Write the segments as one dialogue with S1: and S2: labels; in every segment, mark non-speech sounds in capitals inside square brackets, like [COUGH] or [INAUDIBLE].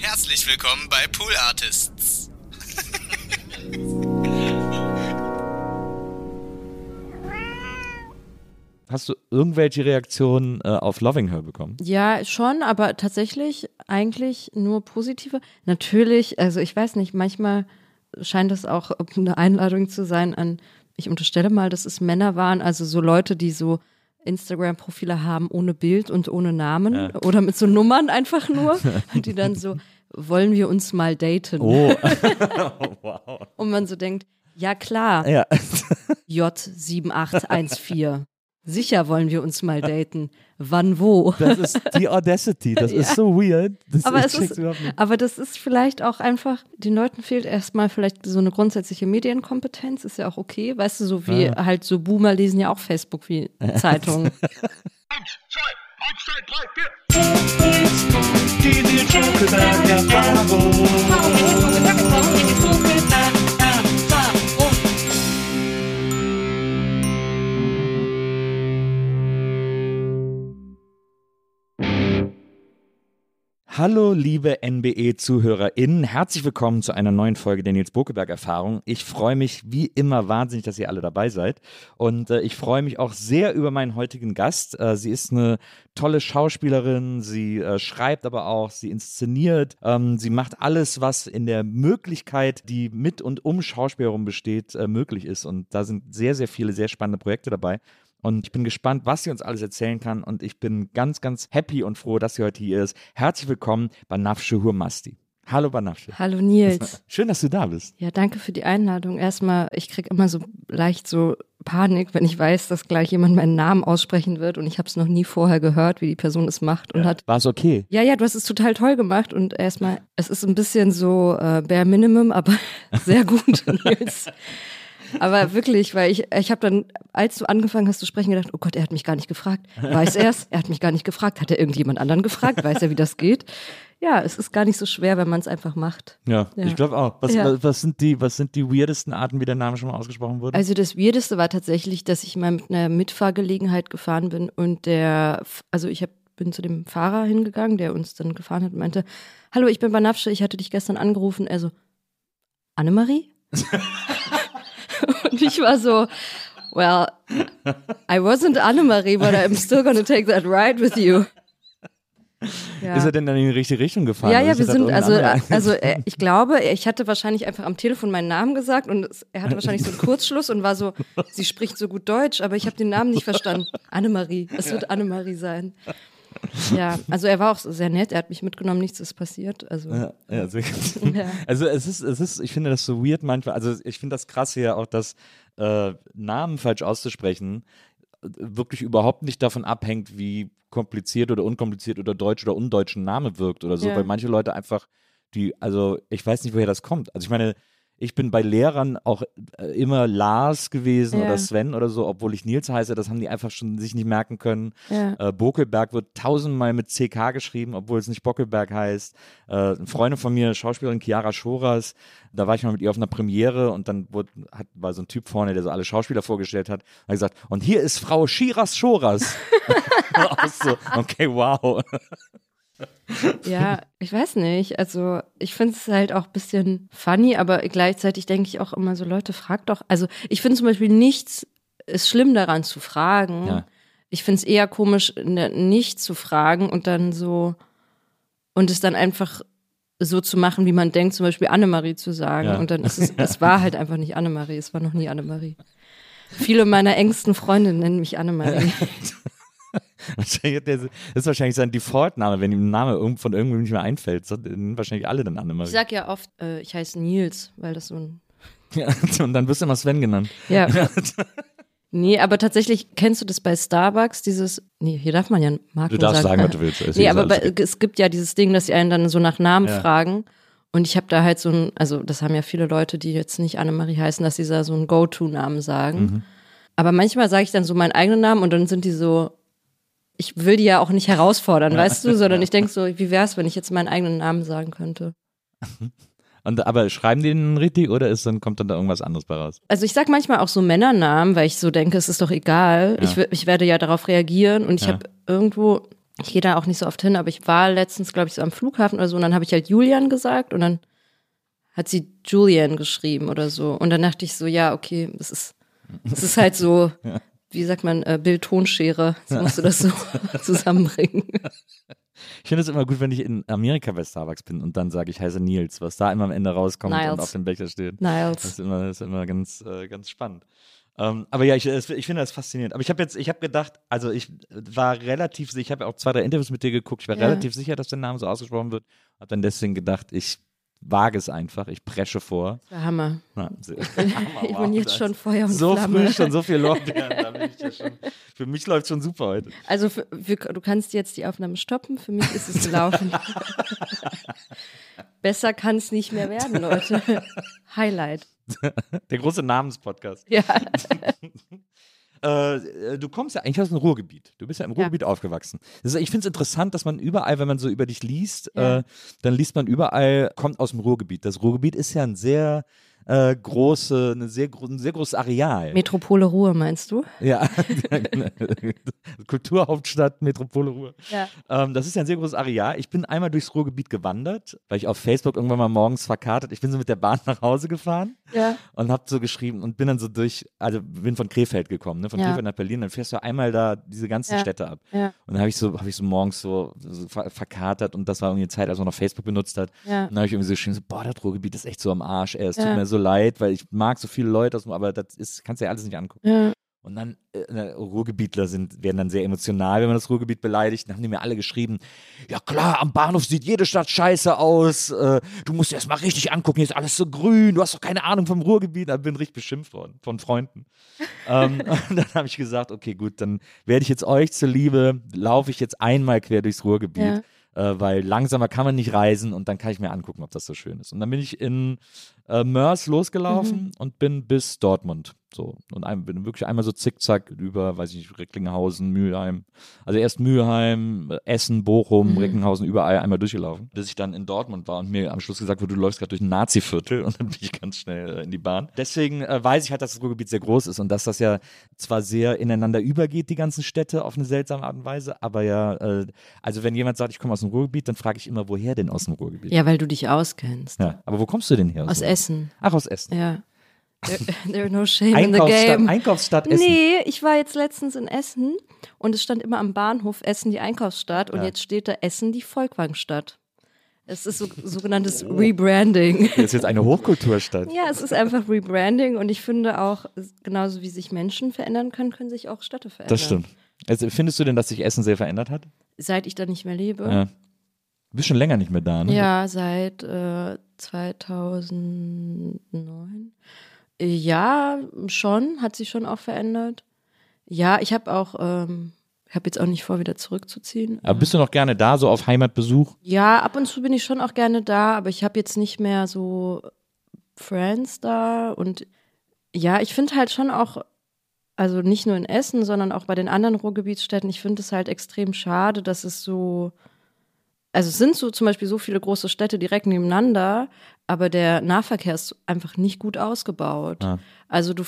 S1: Herzlich willkommen bei Pool Artists.
S2: Hast du irgendwelche Reaktionen äh, auf Loving Her bekommen?
S3: Ja, schon, aber tatsächlich eigentlich nur positive. Natürlich, also ich weiß nicht, manchmal scheint es auch eine Einladung zu sein an, ich unterstelle mal, dass es Männer waren, also so Leute, die so Instagram-Profile haben ohne Bild und ohne Namen
S2: Ja.
S3: oder mit so Nummern einfach nur, [LAUGHS] die dann so, wollen wir uns mal daten?
S2: Oh, [LAUGHS] [LAUGHS] wow.
S3: Und man so denkt, ja klar,
S2: Ja.
S3: J7814. Sicher wollen wir uns mal daten. Wann wo?
S2: Das ist die Audacity. Das ist so weird. Das
S3: aber, ist,
S2: nicht.
S3: aber das ist vielleicht auch einfach, den Leuten fehlt erstmal vielleicht so eine grundsätzliche Medienkompetenz, ist ja auch okay. Weißt du, so wie
S2: Ja.
S3: halt so Boomer lesen ja auch Facebook wie Zeitungen.
S2: Hallo, liebe NBE-ZuhörerInnen. Herzlich willkommen zu einer neuen Folge der Nils Bokeberg-Erfahrung. Ich freue mich wie immer wahnsinnig, dass ihr alle dabei seid. Und äh, ich freue mich auch sehr über meinen heutigen Gast. Äh, sie ist eine tolle Schauspielerin. Sie äh, schreibt aber auch, sie inszeniert. Ähm, sie macht alles, was in der Möglichkeit, die mit und um Schauspiel herum besteht, äh, möglich ist. Und da sind sehr, sehr viele sehr spannende Projekte dabei. Und ich bin gespannt, was sie uns alles erzählen kann. Und ich bin ganz, ganz happy und froh, dass sie heute hier ist. Herzlich willkommen, Banafsche Hurmasti. Hallo, Banafsche.
S3: Hallo Nils. [LAUGHS]
S2: Schön, dass du da bist.
S3: Ja, danke für die Einladung. Erstmal, ich kriege immer so leicht so Panik, wenn ich weiß, dass gleich jemand meinen Namen aussprechen wird und ich habe es noch nie vorher gehört, wie die Person es macht und hat
S2: War es okay?
S3: Ja, ja, du hast es total toll gemacht und erstmal, es ist ein bisschen so äh, bare minimum, aber [LAUGHS] sehr gut, [LAUGHS] Nils. Aber wirklich, weil ich, ich habe dann, als du angefangen hast zu sprechen, gedacht, oh Gott, er hat mich gar nicht gefragt. Weiß er es? Er hat mich gar nicht gefragt. Hat er irgendjemand anderen gefragt? Weiß er, wie das geht? Ja, es ist gar nicht so schwer, wenn man es einfach macht.
S2: Ja,
S3: Ja.
S2: ich glaube auch. Was,
S3: Ja.
S2: was, was, sind die, was sind die weirdesten Arten, wie der Name schon mal ausgesprochen wurde?
S3: Also das Weirdeste war tatsächlich, dass ich mal mit einer Mitfahrgelegenheit gefahren bin und der, also ich hab, bin zu dem Fahrer hingegangen, der uns dann gefahren hat und meinte, hallo, ich bin Banafsche, ich hatte dich gestern angerufen. Er so, Annemarie? [LAUGHS] und ich war so, well, I wasn't Annemarie, but I'm still gonna take that ride with you. Ja.
S2: Ist er denn dann in die richtige Richtung gefahren?
S3: Ja, ja, wir sind, also, also äh, [LAUGHS] ich glaube, ich hatte wahrscheinlich einfach am Telefon meinen Namen gesagt und es, er hatte wahrscheinlich so einen Kurzschluss und war so, sie spricht so gut Deutsch, aber ich habe den Namen nicht verstanden. Annemarie, es wird Annemarie sein. Ja, also er war auch sehr nett, er hat mich mitgenommen, nichts ist passiert. Also,
S2: Ja, ja, sehr gut. [LAUGHS]
S3: Ja.
S2: Also es ist, es ist, ich finde das so weird manchmal. Also ich finde das krass hier auch, dass äh, Namen falsch auszusprechen äh, wirklich überhaupt nicht davon abhängt, wie kompliziert oder unkompliziert oder deutsch oder undeutsch ein Name wirkt oder so,
S3: Ja.
S2: weil manche Leute einfach die, also ich weiß nicht, woher das kommt. Also ich meine, ich bin bei Lehrern auch äh, immer Lars gewesen
S3: Ja.
S2: oder Sven oder so, obwohl ich Nils heiße, das haben die einfach schon sich nicht merken können.
S3: Ja.
S2: Äh, Bokelberg wird tausendmal mit CK geschrieben, obwohl es nicht Bockelberg heißt. Äh, eine Freundin von mir, Schauspielerin Chiara Schoras, da war ich mal mit ihr auf einer Premiere und dann wurde, hat, war so ein Typ vorne, der so alle Schauspieler vorgestellt hat, hat gesagt, und hier ist Frau Shiras Schoras. [LAUGHS] So, okay, wow. [LAUGHS]
S3: ja, ich weiß nicht. Also ich finde es halt auch ein bisschen funny, aber gleichzeitig denke ich auch immer so, Leute, fragt doch. Also ich finde zum Beispiel nichts ist schlimm daran zu fragen.
S2: Ja.
S3: Ich finde es eher komisch, ne- nicht zu fragen und dann so und es dann einfach so zu machen, wie man denkt, zum Beispiel Annemarie zu sagen.
S2: Ja.
S3: Und dann ist es, es war halt einfach nicht Annemarie, es war noch nie Annemarie. Viele meiner engsten Freunde nennen mich Annemarie. [LAUGHS]
S2: Das ist wahrscheinlich sein Default-Name, wenn ihm ein Name von irgendwem nicht mehr einfällt. So, wahrscheinlich alle dann Annemarie.
S3: Ich sag ja oft, äh, ich heiße Nils, weil das so ein. [LAUGHS]
S2: Ja, und dann wirst du immer Sven genannt. [LAUGHS]
S3: Ja. nee, aber tatsächlich kennst du das bei Starbucks, dieses. Nee, hier darf man ja Marken
S2: Du darfst sagen,
S3: sagen.
S2: was du willst.
S3: Nee, aber bei, es gibt ja dieses Ding, dass sie einen dann so nach Namen
S2: Ja.
S3: fragen. Und ich habe da halt so ein, also das haben ja viele Leute, die jetzt nicht Annemarie heißen, dass sie da so einen Go-To-Namen sagen.
S2: Mhm.
S3: Aber manchmal sage ich dann so meinen eigenen Namen und dann sind die so, ich will die ja auch nicht herausfordern, weißt du, sondern ich denke so, wie wär's, wenn ich jetzt meinen eigenen Namen sagen könnte? [LAUGHS]
S2: Und, aber schreiben die den richtig oder ist dann, kommt dann da irgendwas anderes bei raus?
S3: Also ich sag manchmal auch so Männernamen, weil ich so denke, es ist doch egal.
S2: Ja.
S3: Ich, ich werde ja darauf reagieren und ich
S2: Ja.
S3: habe irgendwo, ich gehe da auch nicht so oft hin, aber ich war letztens, glaube ich, so am Flughafen oder so und dann habe ich halt Julian gesagt und dann hat sie Julian geschrieben oder so. Und dann dachte ich so, ja, okay, das ist, das ist halt so, [LAUGHS] wie sagt man, äh, Bild-Tonschere. Jetzt musst du das so [LAUGHS] zusammenbringen.
S2: Ich finde es immer gut, wenn ich in Amerika bei Starbucks bin und dann sage ich heiße Nils, was da immer am Ende rauskommt und
S3: Niles.
S2: auf dem Becher steht. Das
S3: Niles.
S2: ist immer, das ist immer ganz, äh, ganz spannend. Ähm, aber ja, ich, ich finde das faszinierend. Aber ich habe jetzt, ich habe gedacht, also ich war relativ sicher, ich habe auch zwei, drei Interviews mit dir geguckt, ich war
S3: Ja.
S2: relativ sicher, dass der Name so ausgesprochen wird. Habe dann deswegen gedacht, ich wage es einfach, ich presche vor.
S3: Das war Hammer.
S2: Na, so- [LAUGHS]
S3: Ich bin jetzt schon Feuer und
S2: so
S3: Flamme.
S2: früh schon so viel Lorbeeren, [LAUGHS] bin ja schon. Für mich läuft schon super heute.
S3: Also für, wir, du kannst jetzt die Aufnahme stoppen. Für mich ist es gelaufen. [LAUGHS] Besser kann es nicht mehr werden, Leute. Highlight.
S2: Der große Namenspodcast.
S3: Ja.
S2: Äh, du kommst ja eigentlich aus dem Ruhrgebiet. Du bist ja im
S3: Ja.
S2: Ruhrgebiet aufgewachsen. Das ist, ich finde es interessant, dass man überall, wenn man so über dich liest,
S3: Ja.
S2: äh, dann liest man überall, kommt aus dem Ruhrgebiet. Das Ruhrgebiet ist ja ein sehr äh, große, eine sehr, ein sehr großes Areal.
S3: Metropole Ruhe, meinst du?
S2: ja, [LAUGHS] Kulturhauptstadt, Metropole Ruhr.
S3: Ja.
S2: Ähm, das ist ja ein sehr großes Areal. Ich bin einmal durchs Ruhrgebiet gewandert, weil ich auf Facebook irgendwann mal morgens verkartet. Ich bin so mit der Bahn [LAUGHS] nach Hause gefahren
S3: Ja.
S2: und hab so geschrieben und bin dann so durch, also bin von Krefeld gekommen, ne? von
S3: Ja.
S2: Krefeld nach Berlin, dann fährst du einmal da diese ganzen
S3: Ja.
S2: Städte ab.
S3: Ja.
S2: Und dann habe ich so, habe ich so morgens so, so ver verkatert und das war irgendwie eine Zeit, als man noch Facebook benutzt hat.
S3: Ja.
S2: Und dann habe ich irgendwie so geschrieben, so, boah, das Ruhrgebiet ist echt so am Arsch, ey, es tut mir so leid, weil ich mag so viele Leute, aus dem- aber das ist, kannst du ja alles nicht angucken.
S3: Ja.
S2: Und dann, äh, äh, Ruhrgebietler sind, werden dann sehr emotional, wenn man das Ruhrgebiet beleidigt. Dann haben die mir alle geschrieben, ja klar, am Bahnhof sieht jede Stadt scheiße aus. Äh, du musst dir erst mal richtig angucken, hier ist alles so grün, du hast doch keine Ahnung vom Ruhrgebiet. Da bin richtig beschimpft worden von Freunden. [LAUGHS] ähm, [LAUGHS] und dann habe ich gesagt, okay, gut, dann werde ich jetzt euch zuliebe, laufe ich jetzt einmal quer durchs Ruhrgebiet.
S3: Ja.
S2: Äh, weil langsamer kann man nicht reisen und dann kann ich mir angucken, ob das so schön ist. Und dann bin ich in äh, Mörs losgelaufen
S3: Mhm.
S2: und bin bis Dortmund. So. Und ein, bin wirklich einmal so zickzack über, weiß ich nicht, Recklinghausen, Mülheim. Also erst Mülheim, Essen, Bochum,
S3: Mhm.
S2: Recklinghausen, überall einmal durchgelaufen. Bis ich dann in Dortmund war und mir am Schluss gesagt wurde, du läufst gerade durch ein Nazi-Viertel [LAUGHS] und dann bin ich ganz schnell äh, in die Bahn. Deswegen äh, weiß ich halt, dass das Ruhrgebiet sehr groß ist und dass das ja zwar sehr ineinander übergeht, die ganzen Städte, auf eine seltsame Art und Weise, aber ja, äh, also wenn jemand sagt, ich komme aus dem Ruhrgebiet, dann frage ich immer, woher denn aus dem Ruhrgebiet?
S3: ja, weil du dich auskennst.
S2: Ja, aber wo kommst du denn her?
S3: Aus
S2: dem-
S3: Essen.
S2: Ach, aus Essen.
S3: Ja. There, [LAUGHS] no shame in the
S2: Einkaufsstadt,
S3: game.
S2: Einkaufsstadt Essen.
S3: Nee, ich war jetzt letztens in Essen und es stand immer am Bahnhof Essen die Einkaufsstadt und
S2: Ja.
S3: jetzt steht da Essen die Volkwangstadt. Es ist so, [LAUGHS] sogenanntes Rebranding.
S2: Das ist jetzt eine Hochkulturstadt.
S3: Ja, es ist einfach Rebranding und ich finde auch, genauso wie sich Menschen verändern können, können sich auch Städte verändern.
S2: Das stimmt. Also, findest du denn, dass sich Essen sehr verändert hat?
S3: Seit ich da nicht mehr lebe.
S2: Ja. Du bist schon länger nicht mehr da, ne?
S3: Ja, seit äh, 2009. Ja, schon, hat sich schon auch verändert. Ja, ich habe auch, ähm, ich habe jetzt auch nicht vor, wieder zurückzuziehen.
S2: Aber bist du noch gerne da, so auf Heimatbesuch?
S3: Ja, ab und zu bin ich schon auch gerne da, aber ich habe jetzt nicht mehr so Friends da und ja, ich finde halt schon auch, also nicht nur in Essen, sondern auch bei den anderen Ruhrgebietsstädten, ich finde es halt extrem schade, dass es so, also es sind so zum Beispiel so viele große Städte direkt nebeneinander, aber der Nahverkehr ist einfach nicht gut ausgebaut.
S2: Ja.
S3: Also du,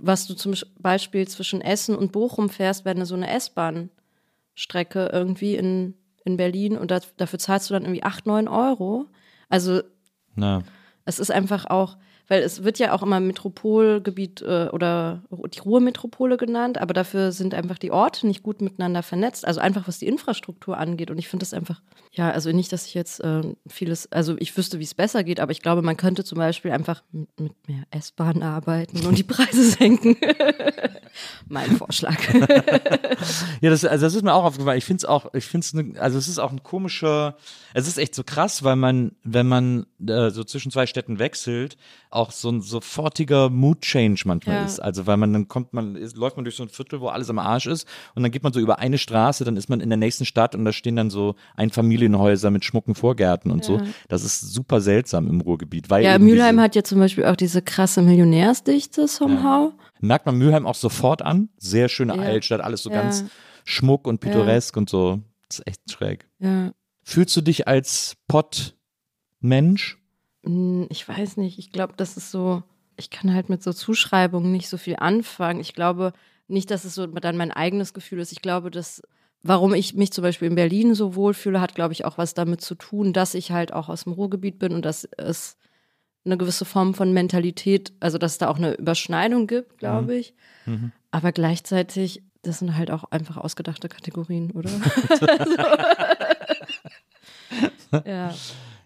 S3: was du zum Beispiel zwischen Essen und Bochum fährst, wäre so eine S-Bahn-Strecke irgendwie in, in Berlin und das, dafür zahlst du dann irgendwie 8, 9 Euro. Also
S2: Na.
S3: es ist einfach auch, weil es wird ja auch immer Metropolgebiet äh, oder die Ruhrmetropole genannt, aber dafür sind einfach die Orte nicht gut miteinander vernetzt. Also einfach was die Infrastruktur angeht. Und ich finde das einfach, ja, also nicht, dass ich jetzt äh, vieles, also ich wüsste, wie es besser geht, aber ich glaube, man könnte zum Beispiel einfach mit, mit mehr S-Bahn arbeiten und die [LAUGHS] Preise senken. [LAUGHS] mein Vorschlag. [LAUGHS]
S2: ja, das, also das ist mir auch aufgefallen. Ich finde es auch, ich finde es, ne, also es ist auch ein komischer, es ist echt so krass, weil man, wenn man äh, so zwischen zwei Städten wechselt, auch so ein sofortiger Mood-Change manchmal ja. ist. Also weil man dann kommt, man ist, läuft man durch so ein Viertel, wo alles am Arsch ist und dann geht man so über eine Straße, dann ist man in der nächsten Stadt und da stehen dann so Einfamilienhäuser mit schmucken Vorgärten und ja. so. Das ist super seltsam im Ruhrgebiet. Weil
S3: ja, Mülheim hat ja zum Beispiel auch diese krasse Millionärsdichte somehow. Ja.
S2: Merkt man Mülheim auch sofort an. Sehr schöne Altstadt, alles so ganz schmuck und pittoresk und so. Das ist echt schräg.
S3: Ja.
S2: Fühlst du dich als Pott-Mensch?
S3: Hm, ich weiß nicht. Ich glaube, das ist so, ich kann halt mit so Zuschreibungen nicht so viel anfangen. Ich glaube nicht, dass es so dann mein eigenes Gefühl ist. Ich glaube, dass, warum ich mich zum Beispiel in Berlin so wohlfühle, hat, glaube ich, auch was damit zu tun, dass ich halt auch aus dem Ruhrgebiet bin und dass es eine gewisse Form von Mentalität, also dass es da auch eine Überschneidung gibt, glaube mhm. ich. Mhm. Aber gleichzeitig, das sind halt auch einfach ausgedachte Kategorien, oder? [LAUGHS]
S2: ja.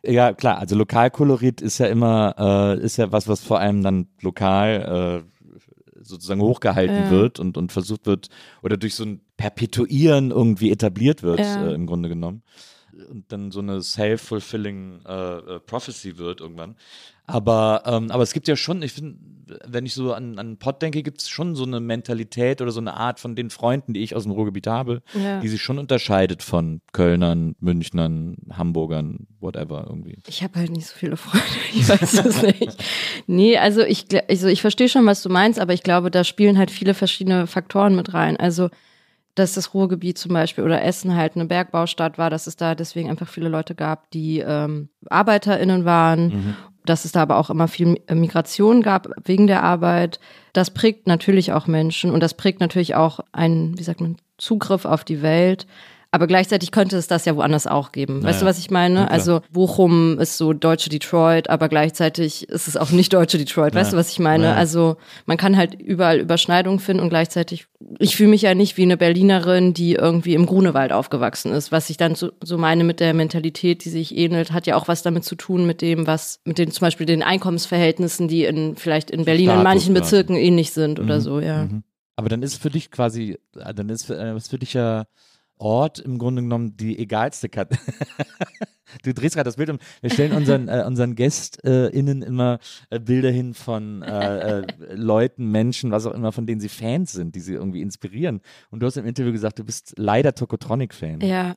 S2: Ja, klar, also Lokalkolorit ist ja immer, äh, ist ja was, was vor allem dann lokal äh, sozusagen hochgehalten ja. wird und, und versucht wird oder durch so ein Perpetuieren irgendwie etabliert wird, ja. äh, im Grunde genommen. Und dann so eine self-fulfilling äh, äh, prophecy wird irgendwann. Aber, ähm, aber es gibt ja schon, ich finde, wenn ich so an, an Pott denke, gibt es schon so eine Mentalität oder so eine Art von den Freunden, die ich aus dem Ruhrgebiet habe, ja. die sich schon unterscheidet von Kölnern, Münchnern, Hamburgern, whatever irgendwie.
S3: Ich habe halt nicht so viele Freunde, [LAUGHS] ich weiß es nicht. Nee, also ich, also ich verstehe schon, was du meinst, aber ich glaube, da spielen halt viele verschiedene Faktoren mit rein. Also dass das Ruhrgebiet zum Beispiel oder Essen halt eine Bergbaustadt war, dass es da deswegen einfach viele Leute gab, die ähm, ArbeiterInnen waren mhm dass es da aber auch immer viel Migration gab wegen der Arbeit. Das prägt natürlich auch Menschen und das prägt natürlich auch einen, wie sagt man, Zugriff auf die Welt. Aber gleichzeitig könnte es das ja woanders auch geben. Naja. Weißt du, was ich meine? Ja, also Bochum ist so deutsche Detroit, aber gleichzeitig ist es auch nicht deutsche Detroit. Weißt ja. du, was ich meine? Ja. Also man kann halt überall Überschneidungen finden und gleichzeitig, ich fühle mich ja nicht wie eine Berlinerin, die irgendwie im Grunewald aufgewachsen ist. Was ich dann so, so meine mit der Mentalität, die sich ähnelt, hat ja auch was damit zu tun mit dem, was, mit den zum Beispiel den Einkommensverhältnissen, die in vielleicht in Berlin Status, in manchen Bezirken ähnlich sind mhm. oder so, ja. Mhm.
S2: Aber dann ist für dich quasi, dann ist für, äh, ist für dich ja Ort im Grunde genommen die egalste Kat [LAUGHS] Du drehst gerade das Bild um. Wir stellen unseren, äh, unseren GästInnen immer äh, Bilder hin von äh, äh, Leuten, Menschen, was auch immer, von denen sie Fans sind, die sie irgendwie inspirieren. Und du hast im Interview gesagt, du bist leider Tokotronic-Fan.
S3: Ja.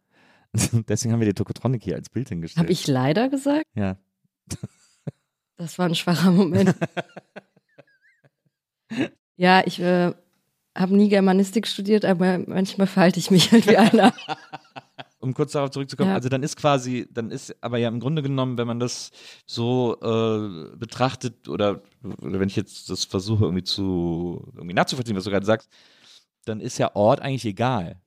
S3: [LAUGHS]
S2: Deswegen haben wir dir Tokotronic hier als Bild hingestellt.
S3: Habe ich leider gesagt?
S2: Ja.
S3: Das war ein schwacher Moment. [LAUGHS] ja, ich äh, habe nie Germanistik studiert, aber manchmal verhalte ich mich halt wie einer. [LAUGHS]
S2: um kurz darauf zurückzukommen, ja. also dann ist quasi, dann ist aber ja im Grunde genommen, wenn man das so äh, betrachtet oder, oder wenn ich jetzt das versuche irgendwie zu irgendwie nachzuvollziehen, was du gerade sagst, dann ist ja Ort eigentlich egal.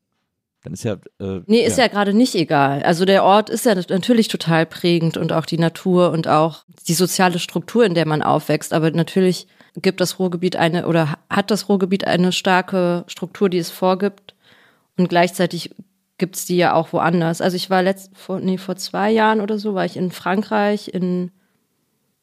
S2: Dann ist ja. Äh,
S3: nee, ist ja, ja gerade nicht egal. Also der Ort ist ja natürlich total prägend und auch die Natur und auch die soziale Struktur, in der man aufwächst. Aber natürlich gibt das Ruhrgebiet eine oder hat das Ruhrgebiet eine starke Struktur, die es vorgibt. Und gleichzeitig gibt es die ja auch woanders. Also ich war letzt, vor, nee, vor zwei Jahren oder so, war ich in Frankreich, in,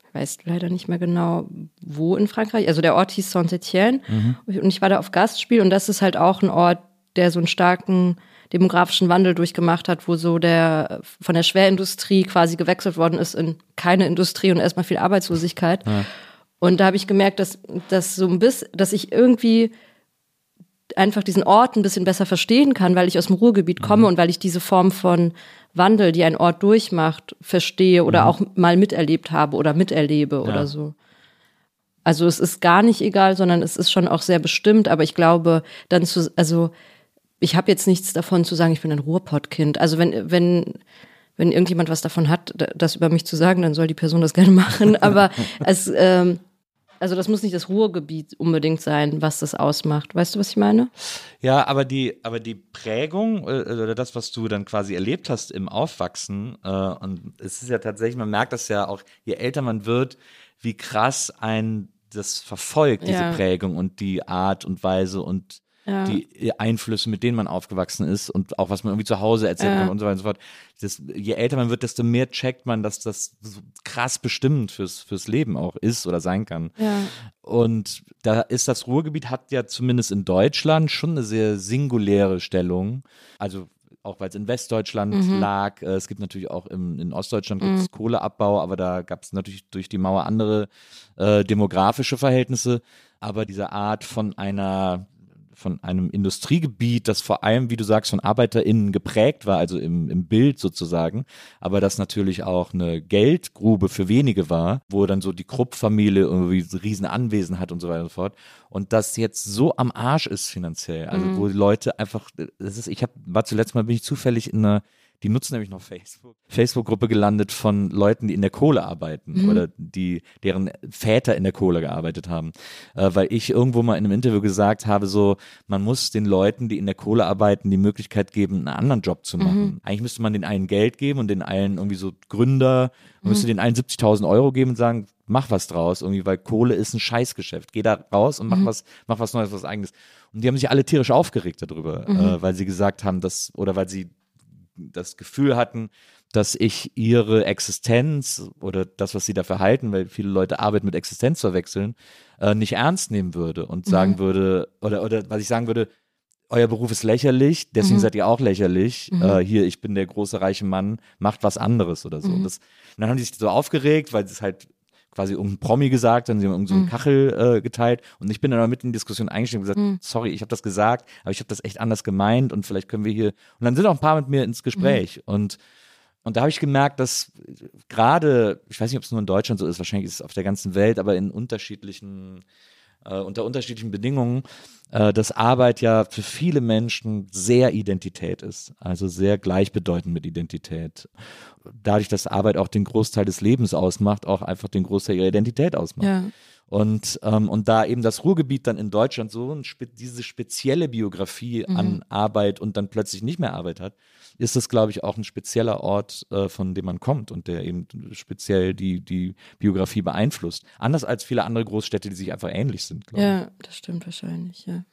S3: ich weiß leider nicht mehr genau, wo in Frankreich. Also der Ort hieß Saint-Étienne. Mhm. Und ich war da auf Gastspiel und das ist halt auch ein Ort, der so einen starken demografischen Wandel durchgemacht hat, wo so der von der Schwerindustrie quasi gewechselt worden ist in keine Industrie und erstmal viel Arbeitslosigkeit. Ja. Und da habe ich gemerkt, dass, dass so ein bisschen, dass ich irgendwie einfach diesen Ort ein bisschen besser verstehen kann, weil ich aus dem Ruhrgebiet komme mhm. und weil ich diese Form von Wandel, die ein Ort durchmacht, verstehe oder mhm. auch mal miterlebt habe oder miterlebe ja. oder so. Also es ist gar nicht egal, sondern es ist schon auch sehr bestimmt, aber ich glaube, dann zu, also ich habe jetzt nichts davon zu sagen, ich bin ein Ruhrpottkind. Also wenn, wenn, wenn irgendjemand was davon hat, das über mich zu sagen, dann soll die Person das gerne machen. [LAUGHS] Aber es, ähm, also das muss nicht das Ruhrgebiet unbedingt sein, was das ausmacht. Weißt du, was ich meine?
S2: Ja, aber die, aber die Prägung äh, oder das, was du dann quasi erlebt hast im Aufwachsen, äh, und es ist ja tatsächlich, man merkt das ja auch, je älter man wird, wie krass ein das verfolgt, diese
S3: Ja.
S2: Prägung und die Art und Weise und
S3: Ja.
S2: die Einflüsse, mit denen man aufgewachsen ist und auch was man irgendwie zu Hause erzählen
S3: Ja.
S2: und so weiter und so fort. Das, je älter man wird, desto mehr checkt man, dass das so krass bestimmend fürs, fürs Leben auch ist oder sein kann.
S3: ja.
S2: Und da ist das Ruhrgebiet hat ja zumindest in Deutschland schon eine sehr singuläre Stellung. Also auch weil es in Westdeutschland
S3: Mhm.
S2: lag. Äh, Es gibt natürlich auch im, in Ostdeutschland gibt's Kohleabbau, aber da gab es natürlich durch die Mauer andere äh, demografische Verhältnisse. Aber diese Art von einer von einem Industriegebiet, das vor allem, wie du sagst, von ArbeiterInnen geprägt war, also im, im Bild sozusagen, aber das natürlich auch eine Geldgrube für wenige war, wo dann so die Krupp-Familie irgendwie so riesen Anwesen hat und so weiter und so fort. Und das jetzt so am Arsch ist finanziell, also wo die Leute einfach, das ist, ich hab, war zuletzt mal, bin ich zufällig in einer die nutzen nämlich noch Facebook. Facebook-Gruppe gelandet von Leuten, die in der Kohle arbeiten oder die, deren Väter in der Kohle gearbeitet haben. Äh, weil ich irgendwo mal in einem Interview gesagt habe, so, man muss den Leuten, die in der Kohle arbeiten, die Möglichkeit geben, einen anderen Job zu machen. Eigentlich müsste man den einen Geld geben und den allen irgendwie so Gründer, man müsste den allen 70.000 Euro geben und sagen, mach was draus, irgendwie, weil Kohle ist ein Scheißgeschäft. Geh da raus und mach was, mach was Neues, was eigenes. Und die haben sich alle tierisch aufgeregt darüber, äh, weil sie gesagt haben, dass, oder weil sie das Gefühl hatten, dass ich ihre Existenz oder das, was sie dafür halten, weil viele Leute Arbeit mit Existenz verwechseln, äh, nicht ernst nehmen würde und sagen würde, oder, oder was ich sagen würde, euer Beruf ist lächerlich, deswegen seid ihr auch lächerlich. Äh, hier, ich bin der große reiche Mann, macht was anderes oder so. Und, das, und dann haben die sich so aufgeregt, weil es halt quasi um Promi gesagt, dann haben sie um so einen Kachel äh, geteilt. Und ich bin dann aber mit in die Diskussion eingestiegen und gesagt, sorry, ich habe das gesagt, aber ich habe das echt anders gemeint und vielleicht können wir hier und dann sind auch ein paar mit mir ins Gespräch. Und und da habe ich gemerkt, dass gerade, ich weiß nicht, ob es nur in Deutschland so ist, wahrscheinlich ist es auf der ganzen Welt, aber in unterschiedlichen, äh, unter unterschiedlichen Bedingungen, äh, dass Arbeit ja für viele Menschen sehr Identität ist, also sehr gleichbedeutend mit Identität. Dadurch, dass Arbeit auch den Großteil des Lebens ausmacht, auch einfach den Großteil ihrer Identität ausmacht.
S3: Ja.
S2: Und, ähm, und da eben das Ruhrgebiet dann in Deutschland so spe- diese spezielle Biografie an Arbeit und dann plötzlich nicht mehr Arbeit hat, ist das, glaube ich, auch ein spezieller Ort, äh, von dem man kommt und der eben speziell die, die Biografie beeinflusst. Anders als viele andere Großstädte, die sich einfach ähnlich sind, glaube ich.
S3: Ja, das stimmt wahrscheinlich, ja.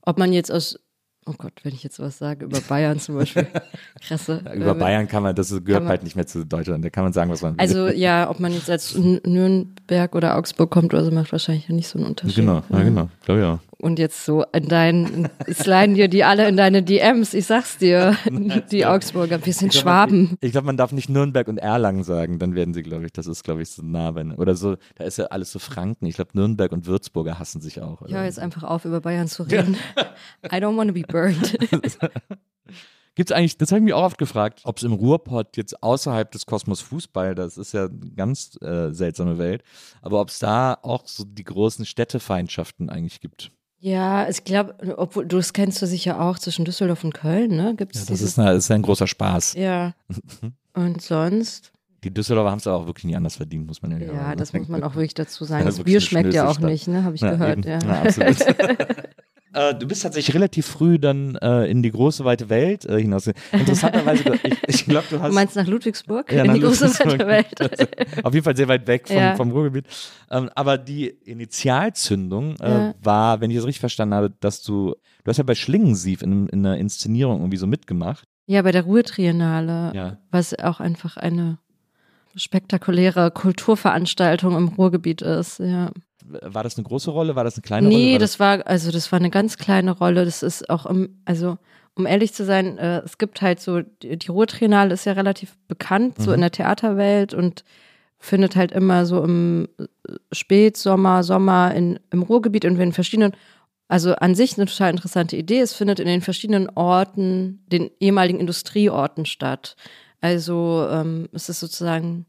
S3: Ob man jetzt aus, oh Gott, wenn ich jetzt was sage, über Bayern zum Beispiel, [LAUGHS] krasse.
S2: Über
S3: äh,
S2: Bayern kann man, das gehört
S3: man-
S2: halt nicht mehr zu Deutschland, da kann man sagen, was man will.
S3: Also ja, ob man jetzt als Nürnberg oder Augsburg kommt oder so, macht wahrscheinlich nicht so einen Unterschied.
S2: genau, ja, genau, glaube ich auch.
S3: Und jetzt so in deinen, sliden dir die alle in deine DMs, ich sag's dir, [LAUGHS] die Augsburger, wir sind
S2: Ich glaub, man-
S3: Schwaben.
S2: Ich, ich glaube, man darf nicht Nürnberg und Erlangen sagen, dann werden sie, glaube ich, das ist, glaube ich, so nah bei, oder so, da ist ja alles so Franken. Ich glaube, Nürnberg und Würzburger hassen sich auch.
S3: Ich
S2: Oder?
S3: höre jetzt einfach auf, über Bayern zu reden. [LAUGHS] I don't want to be burned. [LAUGHS]
S2: Gibt's eigentlich, das habe ich mich auch oft gefragt, ob es im Ruhrpott jetzt außerhalb des Kosmos Fußball, das ist ja eine ganz äh, seltsame Welt, aber ob es da auch so die großen Städtefeindschaften eigentlich gibt.
S3: Ja, ich glaube, obwohl du das kennst du sicher auch zwischen Düsseldorf und Köln, ne? Gibt's
S2: Das
S3: dieses,
S2: ist, eine, das ist ein großer Spaß.
S3: ja. Und sonst?
S2: Die Düsseldorfer haben es auch wirklich nie anders verdient, muss man ja
S3: Ja,
S2: sagen.
S3: das muss man auch wirklich dazu [LAUGHS] sagen.
S2: Ja,
S3: Das Bier schmeckt ja auch
S2: Stadt.
S3: nicht, ne? Habe ich
S2: Ja,
S3: gehört,
S2: eben.
S3: ja.
S2: Ja, absolut. [LAUGHS] Äh, du bist tatsächlich relativ früh dann äh, in die große weite Welt äh, hinaus. Interessanterweise, ich, ich glaube, du hast.
S3: Du meinst nach Ludwigsburg?
S2: Ja,
S3: in
S2: nach
S3: die große
S2: Ludwigsburg.
S3: weite Welt. [LAUGHS]
S2: Auf jeden Fall sehr weit weg vom,
S3: Ja.
S2: vom Ruhrgebiet. Ähm, aber die Initialzündung äh,
S3: Ja.
S2: war, wenn ich es richtig verstanden habe, dass du, du hast ja bei Schlingensief in, in einer Inszenierung irgendwie so mitgemacht.
S3: Ja, bei der Ruhrtriennale,
S2: Ja.
S3: was auch einfach eine spektakuläre Kulturveranstaltung im Ruhrgebiet ist, ja.
S2: War das eine große Rolle? War das eine kleine Rolle?
S3: Nee,
S2: War
S3: das war, also das war eine ganz kleine Rolle. Das ist auch im, also um ehrlich zu sein, äh, es gibt halt so, die, die Ruhrtriennale ist ja relativ bekannt, so
S2: Mhm.
S3: in der Theaterwelt und findet halt immer so im äh, Spätsommer, Sommer in, im Ruhrgebiet und in verschiedenen, also an sich eine total interessante Idee. Es findet in den verschiedenen Orten, den ehemaligen Industrieorten statt. Also ähm, es ist sozusagen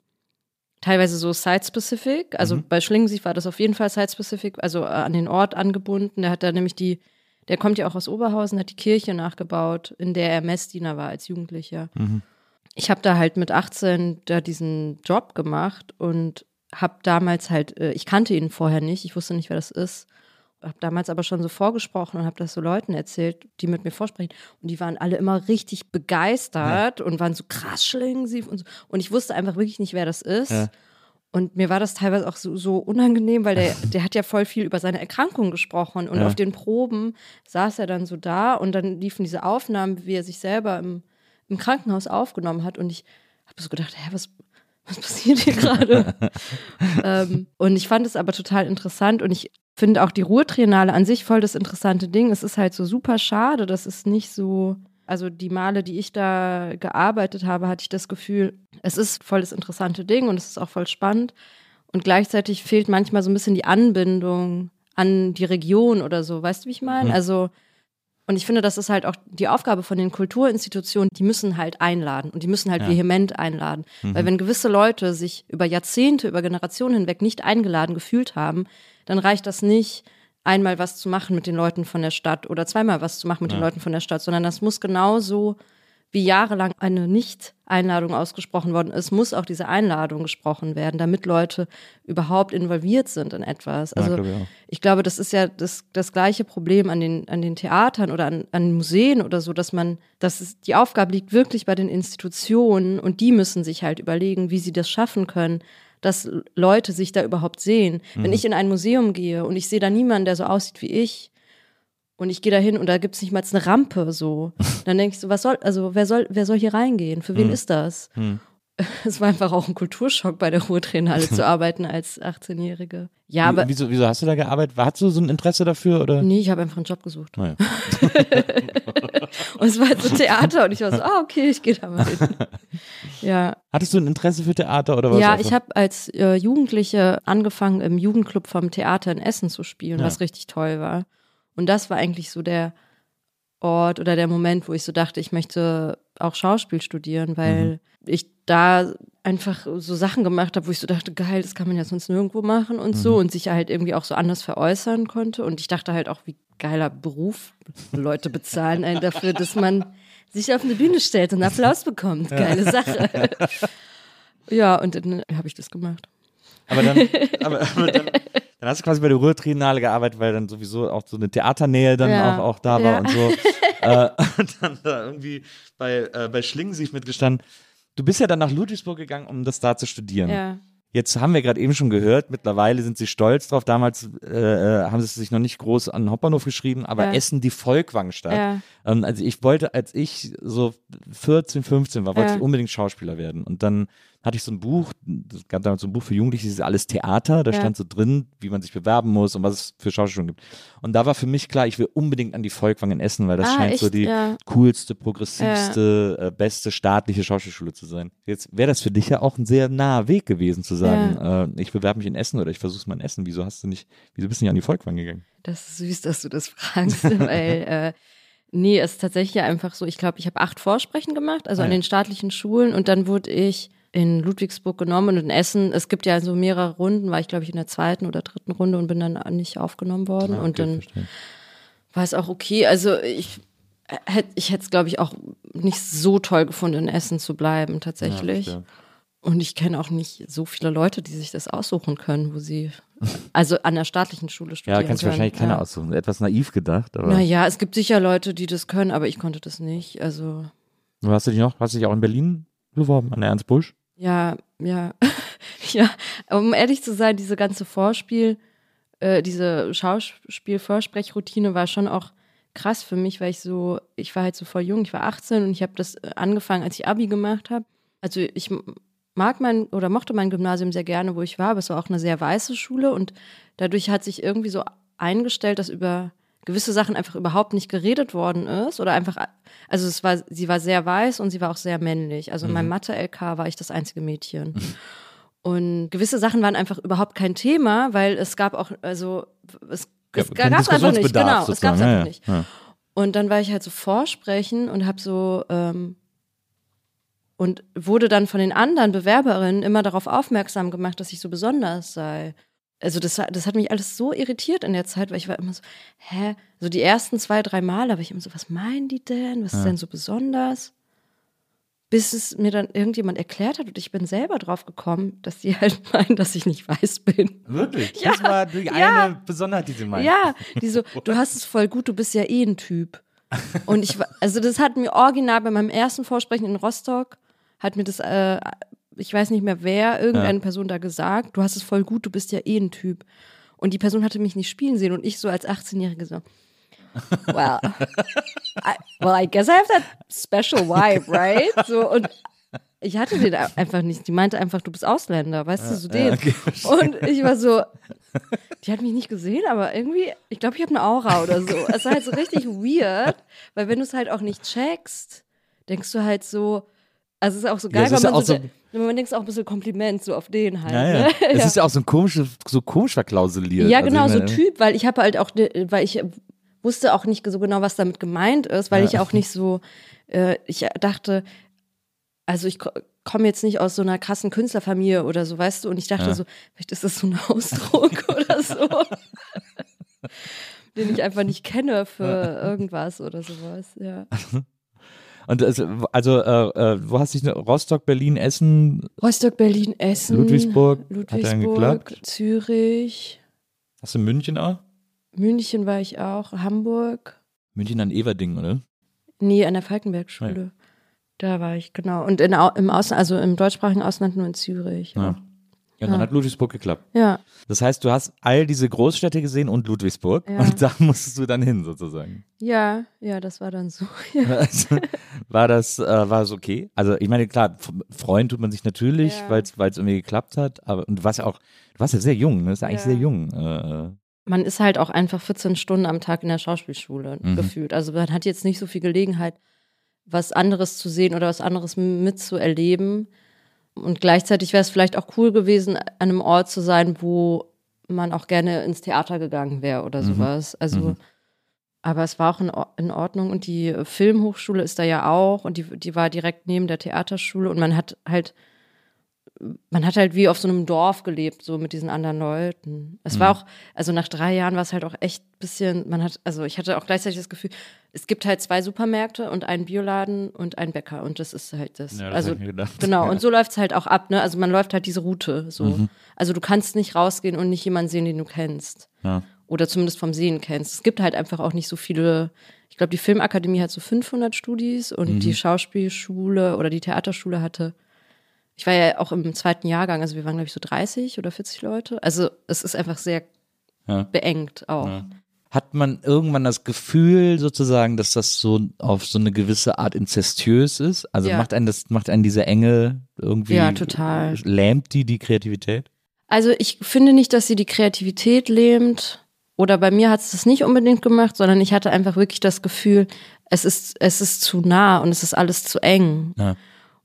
S3: teilweise so site-specific. Also
S2: Mhm.
S3: bei Schlingensief war das auf jeden Fall site-specific, also äh, an den Ort angebunden. Der hat da nämlich die, der kommt ja auch aus Oberhausen, hat die Kirche nachgebaut, in der er Messdiener war als Jugendlicher.
S2: Mhm.
S3: Ich habe da halt mit 18 da diesen Job gemacht und habe damals halt, äh, ich kannte ihn vorher nicht, ich wusste nicht, wer das ist. Habe damals aber schon so vorgesprochen und habe das so Leuten erzählt, die mit mir vorsprechen. Und die waren alle immer richtig begeistert und waren so krass Schlingensief und so. Und ich wusste einfach wirklich nicht, wer das ist.
S2: Ja.
S3: Und mir war das teilweise auch so, so unangenehm, weil der, [LAUGHS] der hat ja voll viel über seine Erkrankung gesprochen. Und
S2: Ja.
S3: auf den Proben saß er dann so da und dann liefen diese Aufnahmen, wie er sich selber im, im Krankenhaus aufgenommen hat. Und ich habe so gedacht, hä, was, was passiert hier [LAUGHS] gerade? ähm, und ich fand es aber total interessant und ich finde auch die Ruhrtriennale an sich voll das interessante Ding. Es ist halt so super schade, dass es nicht so, also die Male, die ich da gearbeitet habe, hatte ich das Gefühl, es ist voll das interessante Ding und es ist auch voll spannend. Und gleichzeitig fehlt manchmal so ein bisschen die Anbindung an die Region oder so. Weißt du, wie ich meine?
S2: Mhm.
S3: Also, und ich finde, das ist halt auch die Aufgabe von den Kulturinstitutionen, die müssen halt einladen und die müssen halt
S2: Ja.
S3: vehement einladen.
S2: Mhm.
S3: Weil wenn gewisse Leute sich über Jahrzehnte, über Generationen hinweg nicht eingeladen gefühlt haben, dann reicht das nicht, einmal was zu machen mit den Leuten von der Stadt oder zweimal was zu machen mit den
S2: Ja.
S3: Leuten von der Stadt, sondern das muss genauso wie jahrelang eine Nicht-Einladung ausgesprochen worden ist, muss auch diese Einladung gesprochen werden, damit Leute überhaupt involviert sind in etwas.
S2: Ja,
S3: Also
S2: glaub ich auch.
S3: ich glaube, das ist ja das, das gleiche Problem an den, an den Theatern oder an, an Museen oder so, dass man, dass es, die Aufgabe liegt wirklich bei den Institutionen und die müssen sich halt überlegen, wie sie das schaffen können, dass Leute sich da überhaupt sehen. Wenn
S2: Mhm.
S3: ich in ein Museum gehe und ich sehe da niemanden, der so aussieht wie ich, und ich gehe da hin und da gibt es nicht mal eine Rampe so. [LAUGHS] Dann denke ich so, was soll, also wer soll, wer soll hier reingehen? Für wen
S2: Hm.
S3: ist das?
S2: Hm. [LAUGHS]
S3: Es war einfach auch ein Kulturschock, bei der Ruhrtriennale zu [LAUGHS] arbeiten als 18-Jährige. Ja, aber
S2: wieso, wieso hast du da gearbeitet? Hast du so ein Interesse dafür? Oder?
S3: nee, ich habe einfach einen Job gesucht.
S2: Naja. [LAUGHS]
S3: Und es war so Theater und ich war so, ah, okay, ich gehe da mal hin. Ja,
S2: Hattest du ein Interesse für Theater oder was?
S3: ja ich habe als äh, Jugendliche angefangen, im Jugendclub vom Theater in Essen zu spielen,
S2: Ja.
S3: was richtig toll war. Und das war eigentlich so der Ort oder der Moment, wo ich so dachte, ich möchte auch Schauspiel studieren, weil
S2: Mhm.
S3: ich da einfach so Sachen gemacht habe, wo ich so dachte, geil, das kann man ja sonst nirgendwo machen und
S2: Mhm.
S3: so und sich halt irgendwie auch so anders veräußern konnte. Und ich dachte halt auch, wie geiler Beruf. Leute bezahlen einen dafür, dass man sich auf eine Bühne stellt und Applaus bekommt. Geile Sache. [LAUGHS] Ja, und dann habe ich das gemacht.
S2: Aber dann, [LAUGHS] aber, aber dann, dann hast du quasi bei der Ruhrtriennale gearbeitet, weil dann sowieso auch so eine Theaternähe dann
S3: Ja.
S2: auch, auch da war
S3: Ja.
S2: und so. [LAUGHS] äh, und dann da irgendwie bei, äh, bei Schlingensief mitgestanden. Du bist ja dann nach Ludwigsburg gegangen, um das da zu studieren.
S3: Ja.
S2: Jetzt haben wir gerade eben schon gehört, mittlerweile sind sie stolz drauf. Damals äh, äh, haben sie es sich noch nicht groß an den Hauptbahnhof geschrieben, aber
S3: Ja.
S2: Essen die Volkwangstadt.
S3: Ja.
S2: Ähm, also ich wollte, als ich so 14, 15 war, wollte
S3: Ja.
S2: ich unbedingt Schauspieler werden. Und dann hatte ich so ein Buch, es gab damals so ein Buch für Jugendliche, das ist alles Theater, da
S3: Ja.
S2: stand so drin, wie man sich bewerben muss und was es für Schauspielschulen gibt. Und da war für mich klar, ich will unbedingt an die Volkwang in Essen, weil das
S3: Ah,
S2: scheint so
S3: echt?
S2: die
S3: Ja.
S2: coolste, progressivste, äh, beste staatliche Schauspielschule zu sein. Jetzt wäre das für dich ja auch ein sehr naher Weg gewesen zu sagen, äh, ich bewerbe mich in Essen oder ich versuche es mal in Essen. Wieso hast du nicht, wieso bist du nicht an die Volkwang gegangen?
S3: Das ist süß, dass du das fragst, [LAUGHS] weil äh, nee, es ist tatsächlich ja einfach so, ich glaube, ich habe acht Vorsprechen gemacht, also
S2: Ah,
S3: an
S2: ja.
S3: den staatlichen Schulen und dann wurde ich in Ludwigsburg genommen und in Essen, es gibt ja so mehrere Runden, war ich glaube ich in der zweiten oder dritten Runde und bin dann nicht aufgenommen worden
S2: Ah,
S3: und
S2: okay,
S3: dann
S2: verstehe.
S3: war es auch okay. Also ich hätte ich hätte es glaube ich auch nicht so toll gefunden in Essen zu bleiben tatsächlich.
S2: Ja.
S3: Und ich kenne auch nicht so viele Leute, die sich das aussuchen können, wo sie [LAUGHS] also an der staatlichen Schule studieren
S2: Ja, kannst du wahrscheinlich keiner
S3: ja.
S2: aussuchen. Etwas naiv gedacht, aber.
S3: Naja, es gibt sicher Leute, die das können, aber ich konnte das nicht. Also,
S2: Hast du dich noch, hast du dich auch in Berlin beworben, an der Ernst Busch?
S3: Ja, ja, [LAUGHS] ja. Um ehrlich zu sein, diese ganze Vorspiel, äh, diese Schauspiel-Vorsprechroutine war schon auch krass für mich, weil ich so, ich war halt so voll jung, ich war 18 und ich habe das äh, angefangen, als ich Abi gemacht habe. Also ich mag mein oder mochte mein Gymnasium sehr gerne, wo ich war, aber es war auch eine sehr weiße Schule und dadurch hat sich irgendwie so eingestellt, dass über gewisse Sachen einfach überhaupt nicht geredet worden ist oder einfach, also es war, sie war sehr weiß und sie war auch sehr männlich. Also in meinem Mathe-LK war ich das einzige Mädchen. Und gewisse Sachen waren einfach überhaupt kein Thema, weil es gab auch, also es, es
S2: kein
S3: gab es einfach nicht, genau, es gab es einfach
S2: Ja,
S3: nicht.
S2: ja.
S3: Und dann war ich halt so vorsprechen und habe so ähm, und wurde dann von den anderen Bewerberinnen immer darauf aufmerksam gemacht, dass ich so besonders sei. Also das, das hat mich alles so irritiert in der Zeit, weil ich war immer so, hä? So die ersten zwei, drei Mal habe ich immer so, was meinen die denn? Was ist denn so besonders? Bis es mir dann irgendjemand erklärt hat und ich bin selber drauf gekommen, dass die halt [LAUGHS] meinen, dass ich nicht weiß bin.
S2: Wirklich?
S3: Ja,
S2: das war die
S3: ja.
S2: eine Besonderheit, die sie meinen.
S3: Ja, die so, du hast es voll gut, du bist ja eh ein Typ. Und ich war, also das hat mir original bei meinem ersten Vorsprechen in Rostock, hat mir das äh, ich weiß nicht mehr wer, irgendeine Person da gesagt, du hast es voll gut, du bist ja eh ein Typ. Und die Person hatte mich nicht spielen sehen und ich so als 18-Jährige so, [LAUGHS] well, I, well, I guess I have that special vibe, right? So, und ich hatte den einfach nicht. Die meinte einfach, du bist Ausländer, weißt du, so den.
S2: okay,
S3: und ich war so, die hat mich nicht gesehen, aber irgendwie, ich glaube, ich habe eine Aura oder so. Es ist halt so richtig weird, weil wenn du es halt auch nicht checkst, denkst du halt so, also es ist auch so geil,
S2: es
S3: weil
S2: ist ja
S3: man
S2: auch
S3: so,
S2: so-
S3: man denkt auch ein bisschen Kompliment so auf den halt.
S2: Ja, ja.
S3: Ne?
S2: Es [LAUGHS] ist ja auch so ein komisch, so komisch verklausuliert.
S3: Ja,
S2: Also
S3: genau,
S2: ich
S3: so
S2: meine,
S3: Typ, weil ich habe halt auch, ne- weil ich wusste auch nicht so genau, was damit gemeint ist, weil
S2: Ja.
S3: ich auch nicht so, äh, ich dachte, also ich ko- komme jetzt nicht aus so einer krassen Künstlerfamilie oder so, weißt du, und ich dachte
S2: Ja.
S3: so, vielleicht ist das so ein [LAUGHS] Ausdruck [LAUGHS] oder so, den ich einfach nicht kenne für irgendwas oder sowas, ja.
S2: Und es, also, äh, äh, wo hast du dich, Rostock, Berlin, Essen,
S3: Rostock, Berlin, Essen,
S2: Ludwigsburg,
S3: Ludwigsburg? Zürich,
S2: Hast du München auch?
S3: München war ich auch, Hamburg.
S2: München an Everding, oder?
S3: Nee, an der Falkenberg-Schule. Da war ich, genau. Und in, im Ausland, also im deutschsprachigen Ausland nur in Zürich.
S2: Ja. Ja, dann
S3: Ja.
S2: hat Ludwigsburg geklappt.
S3: Ja,
S2: Das heißt, du hast all diese Großstädte gesehen und Ludwigsburg
S3: Ja.
S2: und [LAUGHS] da musstest du dann hin sozusagen.
S3: ja, ja, das war dann so. [LAUGHS] Ja. [LAUGHS]
S2: Also, war das, äh, war das okay? Also ich meine, klar, freuen tut man sich natürlich,
S3: Ja.
S2: weil es irgendwie geklappt hat, aber und du warst ja auch, du warst ja sehr jung, ne? Du bist ja eigentlich sehr jung. Äh,
S3: Man ist halt auch einfach 14 Stunden am Tag in der Schauspielschule
S2: Mhm.
S3: gefühlt. Also man hat jetzt nicht so viel Gelegenheit, was anderes zu sehen oder was anderes mitzuerleben. Und gleichzeitig wäre es vielleicht auch cool gewesen, an einem Ort zu sein, wo man auch gerne ins Theater gegangen wäre oder
S2: Mhm.
S3: sowas. Also,
S2: Mhm.
S3: aber es war auch in, in Ordnung. Und die Filmhochschule ist da ja auch und die, die war direkt neben der Theaterschule und man hat halt man hat halt wie auf so einem Dorf gelebt, so mit diesen anderen Leuten. Es war auch, also nach drei Jahren war es halt auch echt ein bisschen, man hat, also ich hatte auch gleichzeitig das Gefühl, es gibt halt zwei Supermärkte und einen Bioladen und einen Bäcker und das ist halt das.
S2: Ja, das
S3: also genau,
S2: Ja.
S3: und so läuft es halt auch ab, ne? Also man läuft halt diese Route so.
S2: Mhm.
S3: Also du kannst nicht rausgehen und nicht jemanden sehen, den du kennst.
S2: ja.
S3: Oder zumindest vom Sehen kennst. Es gibt halt einfach auch nicht so viele, ich glaube, die Filmakademie hat so 500 Studis und
S2: Mhm.
S3: die Schauspielschule oder die Theaterschule hatte ich war ja auch im zweiten Jahrgang, also wir waren, glaube ich, so 30 oder 40 Leute. Also es ist einfach sehr
S2: Ja.
S3: beengt auch.
S2: Ja. Hat man irgendwann das Gefühl sozusagen, dass das so auf so eine gewisse Art inzestiös ist? Also
S3: Ja.
S2: macht einen das, macht einen diese Enge irgendwie
S3: Ja, total.
S2: lähmt die die Kreativität?
S3: Also ich finde nicht, dass sie die Kreativität lähmt. Oder bei mir hat es das nicht unbedingt gemacht, sondern ich hatte einfach wirklich das Gefühl, es ist, es ist zu nah und es ist alles zu eng.
S2: Ja.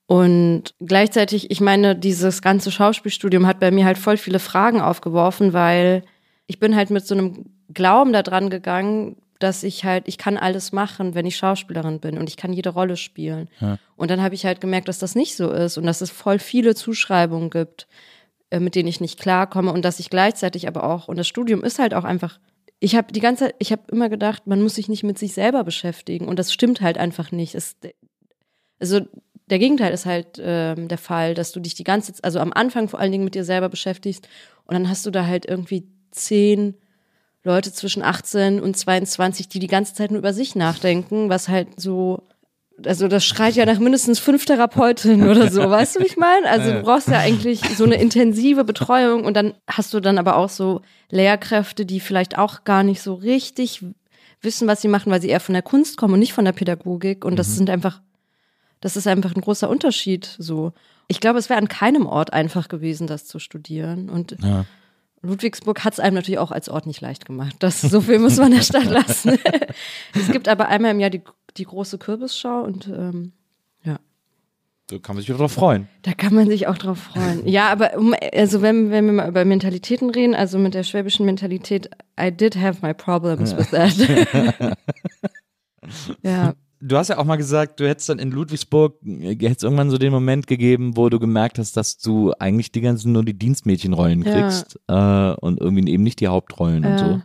S3: Und gleichzeitig, ich meine, dieses ganze Schauspielstudium hat bei mir halt voll viele Fragen aufgeworfen, weil ich bin halt mit so einem Glauben da dran gegangen, dass ich halt, ich kann alles machen, wenn ich Schauspielerin bin und ich kann jede Rolle spielen.
S2: Ja.
S3: Und dann habe ich halt gemerkt, dass das nicht so ist und dass es voll viele Zuschreibungen gibt, äh, mit denen ich nicht klarkomme und dass ich gleichzeitig aber auch, und das Studium ist halt auch einfach, ich habe die ganze Zeit, ich habe immer gedacht, man muss sich nicht mit sich selber beschäftigen und das stimmt halt einfach nicht. Es, also der Gegenteil ist halt ähm, der Fall, dass du dich die ganze Zeit, also am Anfang vor allen Dingen mit dir selber beschäftigst und dann hast du da halt irgendwie zehn Leute zwischen 18 und 22, die die ganze Zeit nur über sich nachdenken, was halt so, also das schreit ja nach mindestens fünf Therapeutinnen oder so, [LAUGHS] weißt du, wie ich meine? Also du brauchst ja eigentlich so eine intensive Betreuung und dann hast du dann aber auch so Lehrkräfte, die vielleicht auch gar nicht so richtig wissen, was sie machen, weil sie eher von der Kunst kommen und nicht von der Pädagogik und das sind einfach das ist einfach ein großer Unterschied so. Ich glaube, es wäre an keinem Ort einfach gewesen, das zu studieren. Und
S2: Ja.
S3: Ludwigsburg hat es einem natürlich auch als Ort nicht leicht gemacht. Das, so viel muss man der Stadt lassen. [LAUGHS] es gibt aber einmal im Jahr die, die große Kürbisschau und ähm, ja,
S2: So kann man sich wieder drauf freuen.
S3: da kann man sich auch drauf freuen. Ja, aber um, also wenn, wenn wir mal über Mentalitäten reden, also mit der schwäbischen Mentalität, I did have my problems with that. [LAUGHS] ja.
S2: Du hast ja auch mal gesagt, du hättest dann in Ludwigsburg, äh, hättest irgendwann so den Moment gegeben, wo du gemerkt hast, dass du eigentlich die ganzen nur die Dienstmädchenrollen
S3: Ja.
S2: kriegst äh, und irgendwie eben nicht die Hauptrollen und
S3: Ja.
S2: so.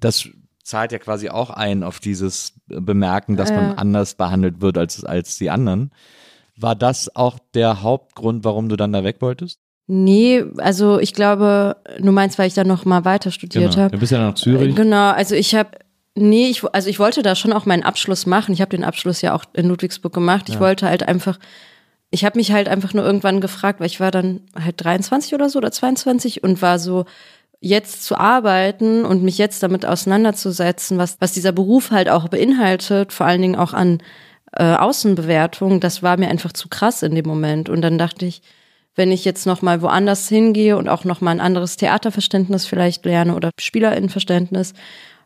S2: Das zahlt ja quasi auch ein auf dieses Bemerken, dass man
S3: Ja.
S2: anders behandelt wird als, als die anderen. War das auch der Hauptgrund, warum du dann da weg wolltest?
S3: Nee, also ich glaube, du meinst, weil ich dann noch mal weiter studiert
S2: Genau.
S3: habe.
S2: Du bist ja nach Zürich.
S3: Genau, also ich habe nee, ich also ich wollte da schon auch meinen Abschluss machen. Ich habe den Abschluss ja auch in Ludwigsburg gemacht. Ich wollte halt einfach ich habe mich halt einfach nur irgendwann gefragt, weil ich war dann halt 23 oder so oder 22 und war so, jetzt zu arbeiten und mich jetzt damit auseinanderzusetzen, was, was dieser Beruf halt auch beinhaltet, vor allen Dingen auch an äh, Außenbewertung, das war mir einfach zu krass in dem Moment. Und dann dachte ich, wenn ich jetzt noch mal woanders hingehe und auch noch mal ein anderes Theaterverständnis vielleicht lerne oder Spielerinnenverständnis,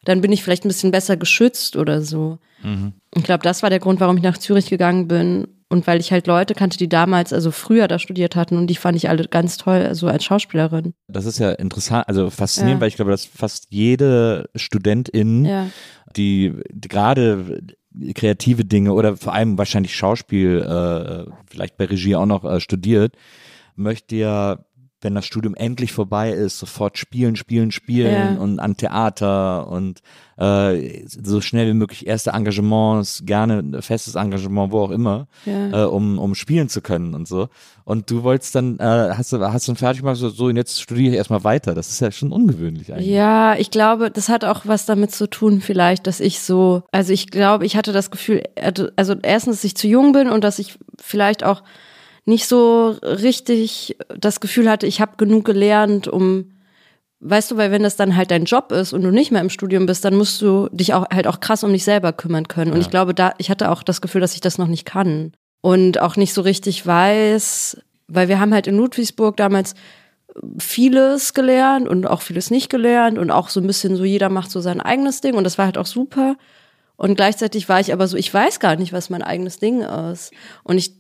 S3: dann bin ich vielleicht ein bisschen besser geschützt oder so. Mhm. Ich glaube, das war der Grund, warum ich nach Zürich gegangen bin und weil ich halt Leute kannte, die damals, also früher da studiert hatten und die fand ich alle ganz toll, so also als Schauspielerin.
S2: Das ist ja interessant, also faszinierend, ja. weil ich glaube, dass fast jede Studentin, ja. die, die gerade kreative Dinge oder vor allem wahrscheinlich Schauspiel, äh, vielleicht bei Regie auch noch äh, studiert, möchte ja wenn das Studium endlich vorbei ist, sofort spielen, spielen, spielen ja. und an Theater und äh, so schnell wie möglich erste Engagements, gerne ein festes Engagement, wo auch immer, ja. äh, um, um spielen zu können und so. Und du wolltest dann, äh, hast du, hast du dann fertig gemacht, so, so und jetzt studiere ich erstmal weiter. Das ist ja schon ungewöhnlich eigentlich.
S3: Ja, ich glaube, das hat auch was damit zu tun, vielleicht, dass ich so, also ich glaube, ich hatte das Gefühl, also erstens, dass ich zu jung bin und dass ich vielleicht auch nicht so richtig das Gefühl hatte, ich habe genug gelernt, um weißt du, weil wenn das dann halt dein Job ist und du nicht mehr im Studium bist, dann musst du dich auch halt auch krass um dich selber kümmern können. Und ja. ich glaube, da, ich hatte auch das Gefühl, dass ich das noch nicht kann. Und auch nicht so richtig weiß, weil wir haben halt in Ludwigsburg damals vieles gelernt und auch vieles nicht gelernt und auch so ein bisschen so, jeder macht so sein eigenes Ding und das war halt auch super. Und gleichzeitig war ich aber so, ich weiß gar nicht, was mein eigenes Ding ist. Und ich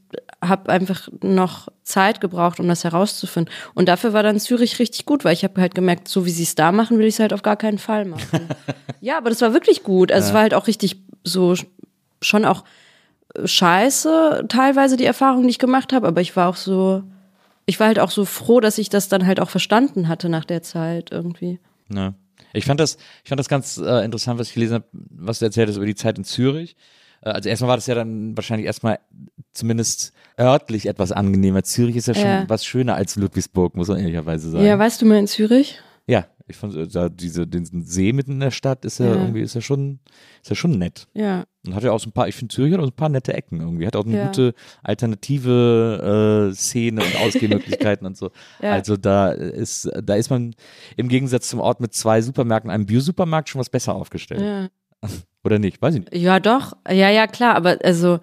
S3: habe einfach noch Zeit gebraucht, um das herauszufinden. Und dafür war dann Zürich richtig gut, weil ich habe halt gemerkt, so wie sie es da machen, will ich es halt auf gar keinen Fall machen. [LAUGHS] ja, aber das war wirklich gut. Also ja. es war halt auch richtig so schon auch scheiße teilweise die Erfahrung, die ich gemacht habe, aber ich war auch so, ich war halt auch so froh, dass ich das dann halt auch verstanden hatte nach der Zeit irgendwie.
S2: Ja. Ich fand das, ich fand das ganz äh, interessant, was ich gelesen habe, was du erzählt hast über die Zeit in Zürich. Äh, also erstmal war das ja dann wahrscheinlich erstmal zumindest örtlich etwas angenehmer. Zürich ist ja schon ja. was schöner als Ludwigsburg, muss man ehrlicherweise sagen.
S3: Ja, weißt du mal in Zürich?
S2: Ja, ich fand äh, da diese diesen See mitten in der Stadt ist ja, ja, irgendwie ist ja schon ist ja schon nett.
S3: Ja.
S2: Und hat ja auch so ein paar, ich finde Zürich hat auch so ein paar nette Ecken irgendwie, hat auch eine ja. gute alternative äh, Szene und Ausgehmöglichkeiten und so. [LAUGHS] Ja. Also da ist da ist man im Gegensatz zum Ort mit zwei Supermärkten, einem Biosupermarkt schon was besser aufgestellt. Ja. [LAUGHS] Oder nicht? Weiß ich nicht.
S3: Ja, doch. Ja, ja, klar, aber also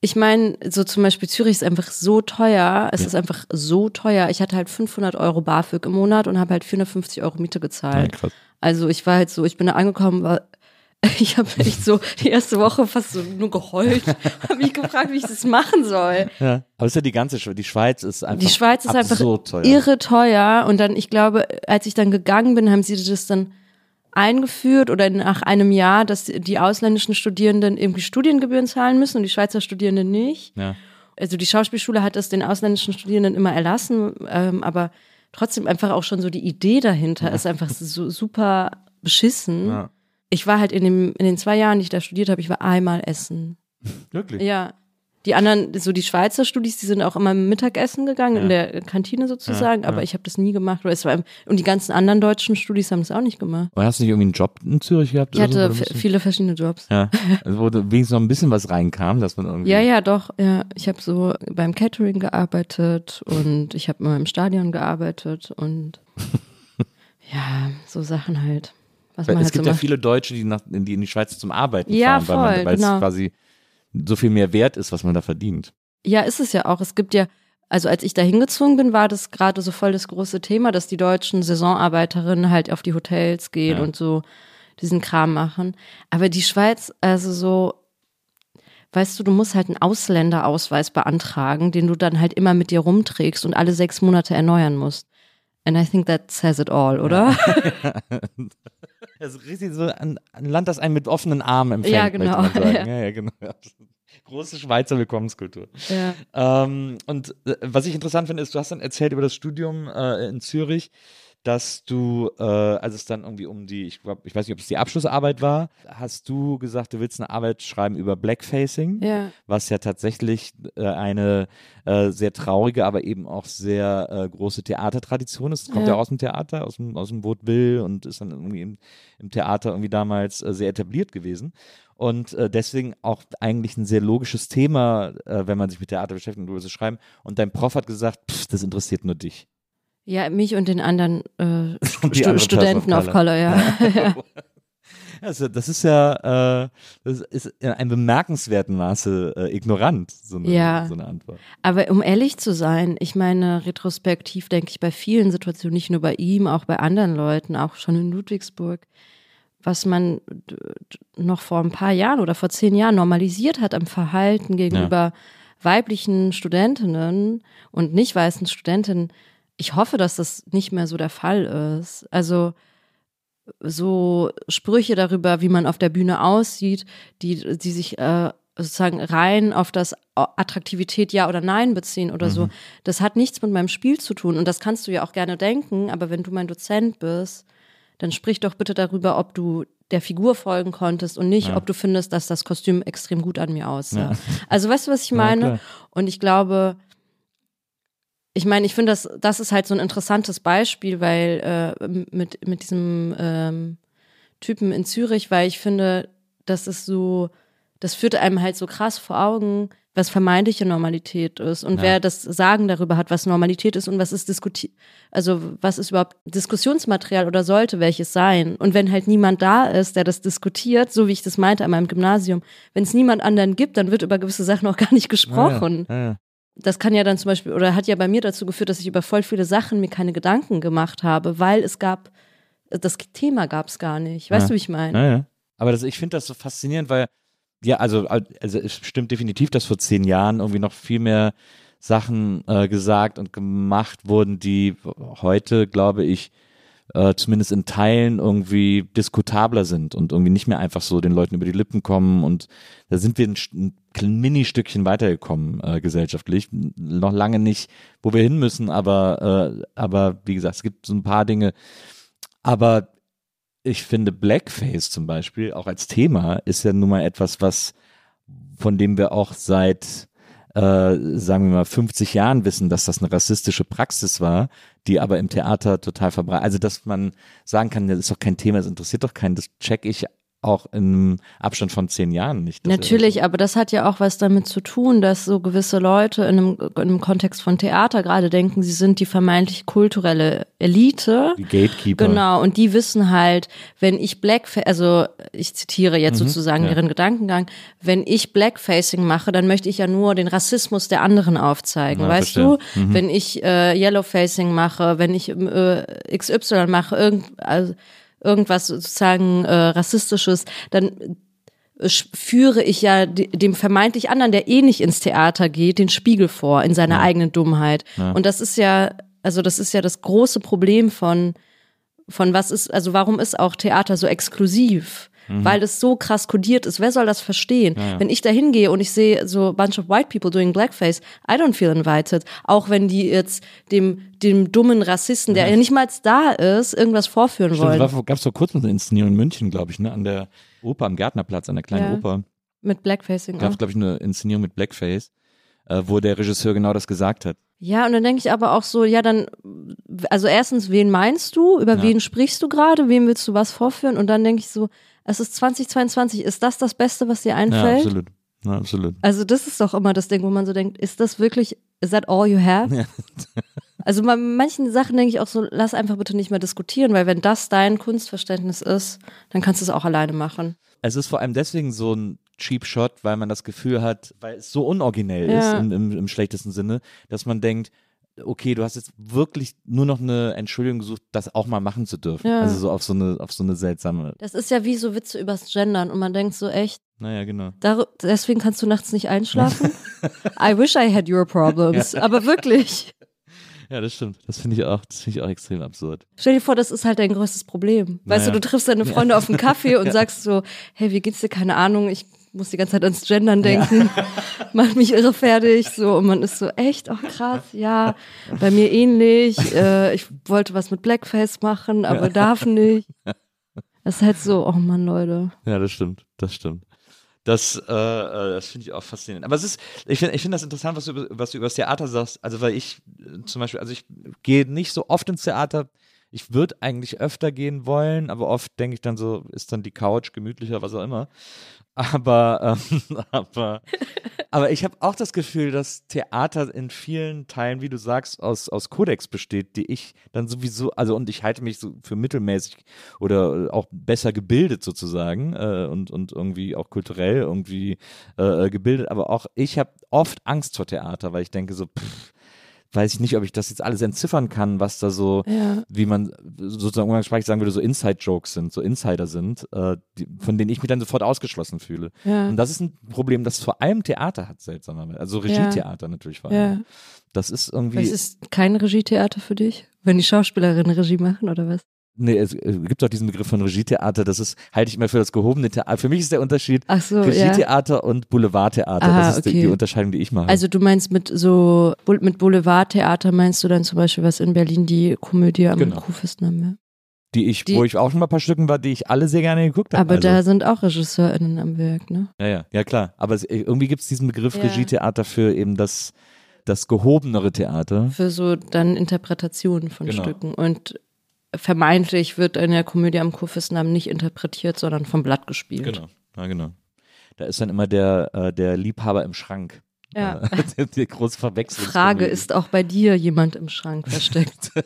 S3: ich meine, so zum Beispiel Zürich ist einfach so teuer. Es ja. ist einfach so teuer. Ich hatte halt 500 Euro BAföG im Monat und habe halt 450 Euro Miete gezahlt. Ja, also ich war halt so, ich bin da angekommen, war, [LAUGHS] ich habe echt so die erste Woche fast so nur geheult, [LAUGHS] habe mich gefragt, wie ich das machen soll.
S2: Ja, aber es ist ja die ganze Schweiz, die Schweiz ist einfach
S3: Die Schweiz ist einfach teuer. irre teuer und dann ich glaube, als ich dann gegangen bin, haben sie das dann eingeführt oder nach einem Jahr, dass die ausländischen Studierenden irgendwie Studiengebühren zahlen müssen und die Schweizer Studierenden nicht. Ja. Also die Schauspielschule hat das den ausländischen Studierenden immer erlassen, ähm, aber trotzdem einfach auch schon so die Idee dahinter ja. ist einfach so super beschissen. Ja. Ich war halt in, dem, in den zwei Jahren, die ich da studiert habe, ich war einmal essen.
S2: Wirklich?
S3: Ja. Die anderen, so die Schweizer Studis, die sind auch immer Mittagessen gegangen, ja. in der Kantine sozusagen, ja, aber ja. ich habe das nie gemacht. War, und die ganzen anderen deutschen Studis haben das auch nicht gemacht.
S2: Aber hast du nicht irgendwie einen Job in Zürich gehabt?
S3: Ich hatte so, viele verschiedene Jobs.
S2: Ja, also wo wenigstens noch ein bisschen was reinkam, dass man irgendwie.
S3: Ja, ja, doch. Ja, ich habe so beim Catering gearbeitet und ich habe immer im Stadion gearbeitet und [LAUGHS] ja, so Sachen halt.
S2: Es halt gibt so ja viele Deutsche, die, nach, die in die Schweiz zum Arbeiten ja, fahren, voll, weil, man, weil genau. es quasi so viel mehr wert ist, was man da verdient.
S3: Ja, ist es ja auch. Es gibt ja, also als ich da hingezwungen bin, war das gerade so voll das große Thema, dass die deutschen Saisonarbeiterinnen halt auf die Hotels gehen ja. und so diesen Kram machen. Aber die Schweiz, also so, weißt du, du musst halt einen Ausländerausweis beantragen, den du dann halt immer mit dir rumträgst und alle sechs Monate erneuern musst. And I think that says it all, oder? [LAUGHS] [LAUGHS]
S2: Das ist richtig so ein, ein, Land, das einen mit offenen Armen empfängt.
S3: Ja, genau. [LAUGHS]
S2: Ja. ja. ja, genau. Große Schweizer Willkommenskultur. Ja. Ähm, und äh, was ich interessant finde, ist, du hast dann erzählt über das Studium äh, in Zürich. dass du, äh, als es dann irgendwie um die, ich glaube, ich weiß nicht, ob es die Abschlussarbeit war, hast du gesagt, du willst eine Arbeit schreiben über Blackfacing,
S3: Ja.
S2: was ja tatsächlich äh, eine äh, sehr traurige, aber eben auch sehr äh, große Theatertradition ist. Kommt ja.
S3: Ja.
S2: aus dem Theater, aus dem, aus dem Vaudeville und ist dann irgendwie im, im Theater irgendwie damals sehr etabliert gewesen. Und äh, deswegen auch eigentlich ein sehr logisches Thema, äh, wenn man sich mit Theater beschäftigt und darüber zu schreiben. Und dein Prof hat gesagt, pff, das interessiert nur dich.
S3: Ja, mich und den anderen äh, [LAUGHS]
S2: Und
S3: Stu
S2: andere
S3: Studenten of Color, ja. ja. [LAUGHS] [LAUGHS]
S2: Also das ist ja, äh, das ist in einem bemerkenswerten Maße äh, ignorant, so eine,
S3: Ja.
S2: so eine Antwort.
S3: Aber um ehrlich zu sein, ich meine, retrospektiv denke ich bei vielen Situationen, nicht nur bei ihm, auch bei anderen Leuten, auch schon in Ludwigsburg, was man noch vor ein paar Jahren oder vor zehn Jahren normalisiert hat am Verhalten gegenüber weiblichen Studentinnen und nicht weißen Studentinnen. Ich hoffe, dass das nicht mehr so der Fall ist. Also so Sprüche darüber, wie man auf der Bühne aussieht, die, die sich äh, sozusagen rein auf das Attraktivität ja oder nein beziehen oder so. Das hat nichts mit meinem Spiel zu tun. Und das kannst du ja auch gerne denken, aber wenn du mein Dozent bist, dann sprich doch bitte darüber, ob du der Figur folgen konntest und nicht, ob du findest, dass das Kostüm extrem gut an mir aussah. Also weißt du, was ich meine?
S2: klar.
S3: und ich glaube, ich meine, ich finde, das, das ist halt so ein interessantes Beispiel, weil äh, mit, mit diesem ähm, Typen in Zürich, weil ich finde, das ist so, das führt einem halt so krass vor Augen, was vermeintliche Normalität ist und
S2: Ja.
S3: wer das Sagen darüber hat, was Normalität ist und was ist diskutiert, also was ist überhaupt Diskussionsmaterial oder sollte welches sein. Und wenn halt niemand da ist, der das diskutiert, so wie ich das meinte an meinem Gymnasium, wenn es niemand anderen gibt, dann wird über gewisse Sachen auch [LAUGHS] gar nicht gesprochen
S2: Ja, ja.
S3: das kann ja dann zum Beispiel, oder hat ja bei mir dazu geführt, dass ich über voll viele Sachen mir keine Gedanken gemacht habe, weil es gab, das Thema gab es gar nicht. Weißt du, wie ich meine?
S2: Aber das, ich finde das so faszinierend, weil, ja, also, also es stimmt definitiv, dass vor zehn Jahren irgendwie noch viel mehr Sachen äh, gesagt und gemacht wurden, die heute, glaube ich, äh, zumindest in Teilen irgendwie diskutabler sind und irgendwie nicht mehr einfach so den Leuten über die Lippen kommen. Und da sind wir ein, ein Mini-Stückchen weitergekommen äh, gesellschaftlich. Noch lange nicht, wo wir hin müssen, aber, äh, aber wie gesagt, es gibt so ein paar Dinge. Aber ich finde Blackface zum Beispiel auch als Thema ist ja nun mal etwas, was von dem wir auch seit äh, sagen wir mal 50 Jahren wissen, dass das eine rassistische Praxis war, die aber im Theater total verbreitet. Also dass man sagen kann, das ist doch kein Thema, das interessiert doch keinen, das check ich auch im Abstand von zehn Jahren nicht.
S3: Natürlich, aber das hat ja auch was damit zu tun, dass so gewisse Leute in einem, in einem Kontext von Theater gerade denken, sie sind die vermeintlich kulturelle Elite.
S2: die Gatekeeper.
S3: Genau, und die wissen halt, wenn ich Blackface, also ich zitiere jetzt sozusagen
S2: ja.
S3: ihren Gedankengang, wenn ich Blackfacing mache, dann möchte ich ja nur den Rassismus der anderen aufzeigen,
S2: Ja,
S3: weißt
S2: verstehe.
S3: du? Wenn ich äh, Yellowfacing mache, wenn ich äh, XY mache, irgend, also irgendwas sozusagen äh, rassistisches, dann sch- führe ich ja de- dem vermeintlich anderen, der eh nicht ins Theater geht, den Spiegel vor in seiner eigenen Dummheit. Und das ist ja, also das ist ja das große Problem von, von was ist, also warum ist auch Theater so exklusiv? Weil es so krass kodiert ist. Wer soll das verstehen? Wenn ich da hingehe und ich sehe so a bunch of white people doing blackface, I don't feel invited. Auch wenn die jetzt dem, dem dummen Rassisten, der ja nicht mal da ist, irgendwas vorführen
S2: Stimmt,
S3: wollen.
S2: es gab es vor kurzem eine Inszenierung in München, glaube ich, ne, an der Oper am Gärtnerplatz, an der kleinen
S3: Ja.
S2: Oper.
S3: Mit Blackfacing.
S2: gab es, glaube ich, eine Inszenierung mit Blackface, äh, wo der Regisseur genau das gesagt hat.
S3: Ja, und dann denke ich aber auch so, ja, dann, also erstens, wen meinst du? Über
S2: Ja.
S3: wen sprichst du gerade? Wem willst du was vorführen? Und dann denke ich so, es ist 2022, ist das das Beste, was dir
S2: Ja,
S3: einfällt?
S2: absolut. Ja, absolut.
S3: also das ist doch immer das Ding, wo man so denkt, ist das wirklich, is that all you have?
S2: Ja. [LAUGHS]
S3: Also bei manchen Sachen denke ich auch so, lass einfach bitte nicht mehr diskutieren, weil wenn das dein Kunstverständnis ist, dann kannst du es auch alleine machen.
S2: Es ist vor allem deswegen so ein Cheap Shot, weil man das Gefühl hat, weil es so unoriginell
S3: Ja.
S2: ist im, im, im schlechtesten Sinne, dass man denkt, okay, du hast jetzt wirklich nur noch eine Entschuldigung gesucht, das auch mal machen zu dürfen.
S3: Ja.
S2: Also so auf so eine, auf so eine seltsame,
S3: Das ist ja wie so Witze übers Gendern und man denkt so echt,
S2: naja, genau.
S3: Dar deswegen kannst du nachts nicht einschlafen? [LAUGHS] I wish I had your problems. [LAUGHS] Aber wirklich.
S2: Ja, das stimmt. Das finde ich auch, das finde ich auch extrem absurd.
S3: Stell dir vor, das ist halt dein größtes Problem. Weißt
S2: Naja.
S3: du, du triffst deine Freunde auf einen Kaffee [LAUGHS] und sagst so, hey, wie geht's dir? Keine Ahnung, ich muss die ganze Zeit ans Gendern denken. [LAUGHS] macht mich irre fertig. So, und man ist so, echt, oh krass, ja, bei mir ähnlich. Äh, ich wollte was mit Blackface machen, aber darf nicht. Das ist halt so, oh Mann, Leute.
S2: Ja, das stimmt, das stimmt. Das, äh, äh das finde ich auch faszinierend. Aber es ist, ich finde ich finde das interessant, was du, was du über das Theater sagst. Also, weil ich äh, zum Beispiel, also ich gehe nicht so oft ins Theater. Ich würde eigentlich öfter gehen wollen, aber oft denke ich dann so, ist dann die Couch gemütlicher, was auch immer. Aber, ähm, [LAUGHS] aber, aber ich habe auch das Gefühl, dass Theater in vielen Teilen, wie du sagst, aus, aus Kodex besteht, die ich dann sowieso, also und ich halte mich so für mittelmäßig oder auch besser gebildet sozusagen äh, und, und irgendwie auch kulturell irgendwie äh, gebildet, aber auch ich habe oft Angst vor Theater, weil ich denke so, pff, weiß ich nicht, ob ich das jetzt alles entziffern kann, was da so, ja. wie man sozusagen umgangssprachlich sagen würde, so Inside-Jokes sind, so Insider sind, äh, die, von denen ich mich dann sofort ausgeschlossen fühle. Ja. Und das ist ein Problem, das vor allem Theater hat, seltsamerweise. Also Regietheater ja. natürlich vor allem. Das ist irgendwie.
S3: Es ist kein Regietheater für dich, wenn die Schauspielerinnen Regie machen oder was?
S2: Nee, es gibt auch diesen Begriff von Regietheater, das ist, halte ich immer für das gehobene Theater. Für mich ist der Unterschied
S3: Ach so,
S2: Regietheater ja. und Boulevardtheater.
S3: Aha,
S2: das ist
S3: okay.
S2: die, die, Unterscheidung, die ich mache.
S3: Also du meinst mit so, mit Boulevardtheater meinst du dann zum Beispiel was in Berlin, die Komödie am genau. Kurfürstendamm, ja?
S2: Die ich, die, wo ich auch schon mal ein paar Stücken war, die ich alle sehr gerne geguckt habe.
S3: Aber
S2: also.
S3: da sind auch RegisseurInnen am Werk, ne?
S2: Ja, ja, ja klar. Aber es, irgendwie gibt es diesen Begriff ja. Regietheater für eben das, das gehobenere Theater.
S3: Für so dann Interpretationen von genau. Stücken. Und vermeintlich wird in der Komödie am Kurfürstendamm nicht interpretiert, sondern vom Blatt gespielt.
S2: Genau, ja, genau. Da ist dann immer der, äh, der Liebhaber im Schrank.
S3: Ja.
S2: Äh, [LAUGHS] die, große Verwechslung.
S3: Frage, ist auch bei dir jemand im Schrank versteckt? [LAUGHS]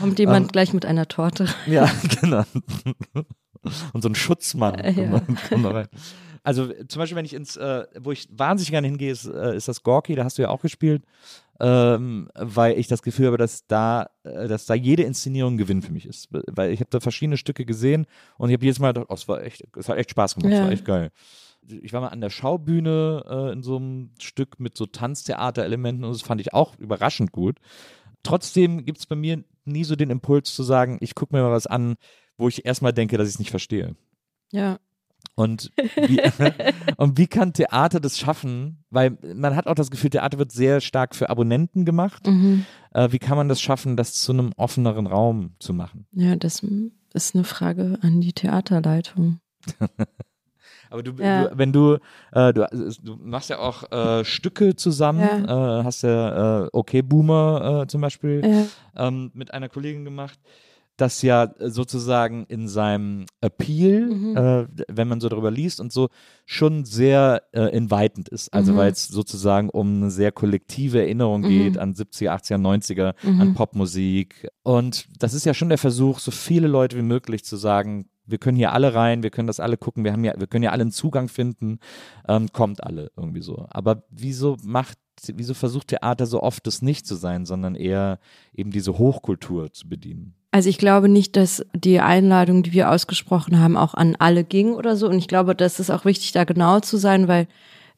S3: Kommt jemand um, ähm, gleich mit einer Torte?
S2: Ja, genau. Und so ein Schutzmann.
S3: Ja.
S2: Also zum Beispiel, wenn ich ins, äh, wo ich wahnsinnig gerne hingehe, ist, äh, ist das Gorky, da hast du ja auch gespielt ähm, weil ich das Gefühl habe, dass da, äh, dass da jede Inszenierung ein Gewinn für mich ist. Weil ich habe da verschiedene Stücke gesehen und ich habe jedes Mal gedacht, oh, es war echt, es hat echt Spaß gemacht, es ja. war echt geil. Ich war mal an der Schaubühne äh, in so einem Stück mit so Tanztheater-Elementen und das fand ich auch überraschend gut. Trotzdem gibt es bei mir nie so den Impuls zu sagen, ich gucke mir mal was an, wo ich erstmal denke, dass ich es nicht verstehe.
S3: Ja.
S2: Und wie, [LAUGHS] und wie kann Theater das schaffen? Weil man hat auch das Gefühl, Theater wird sehr stark für Abonnenten gemacht.
S3: Mhm.
S2: Äh, wie kann man das schaffen, das zu einem offeneren Raum zu machen?
S3: Ja, das ist eine Frage an die Theaterleitung. [LAUGHS]
S2: Aber du, ja. du, wenn du, äh, du, du, machst ja auch äh, Stücke zusammen, ja. Äh, hast ja äh, Okay Boomer äh, zum Beispiel
S3: ja.
S2: ähm, mit einer Kollegin gemacht das ja sozusagen in seinem Appeal, mhm. äh, wenn man so darüber liest und so, schon sehr äh, inweitend ist. Also mhm. weil es sozusagen um eine sehr kollektive Erinnerung mhm. geht an 70er, 80er, 90er, an Popmusik. Und das ist ja schon der Versuch, so viele Leute wie möglich zu sagen, wir können hier alle rein, wir können das alle gucken, wir haben ja, wir können ja alle einen Zugang finden, ähm, kommt alle irgendwie so. Aber wieso macht, wieso versucht Theater so oft das nicht zu sein, sondern eher eben diese Hochkultur zu bedienen?
S3: Also ich glaube nicht, dass die Einladung, die wir ausgesprochen haben, auch an alle ging oder so. Und ich glaube, das ist auch wichtig, da genau zu sein, weil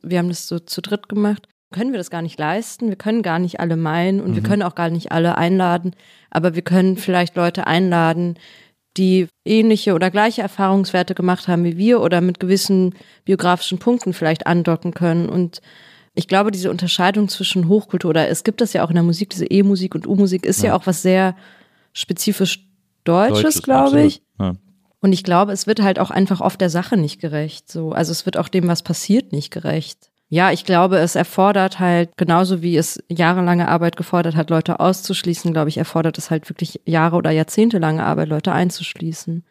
S3: wir haben das so zu dritt gemacht. Können wir das gar nicht leisten? Wir können gar nicht alle meinen und mhm. wir können auch gar nicht alle einladen. Aber wir können vielleicht Leute einladen, die ähnliche oder gleiche Erfahrungswerte gemacht haben wie wir oder mit gewissen biografischen Punkten vielleicht andocken können. Und ich glaube, diese Unterscheidung zwischen Hochkultur oder es gibt das ja auch in der Musik, diese E-Musik und U-Musik ist ja. ja auch was sehr spezifisch Deutsches, Deutsches glaube ich.
S2: Ja.
S3: Und ich glaube, es wird halt auch einfach oft der Sache nicht gerecht. So, also es wird auch dem, was passiert, nicht gerecht. Ja, ich glaube, es erfordert halt, genauso wie es jahrelange Arbeit gefordert hat, Leute auszuschließen, glaube ich, erfordert es halt wirklich Jahre oder Jahrzehntelange Arbeit, Leute einzuschließen.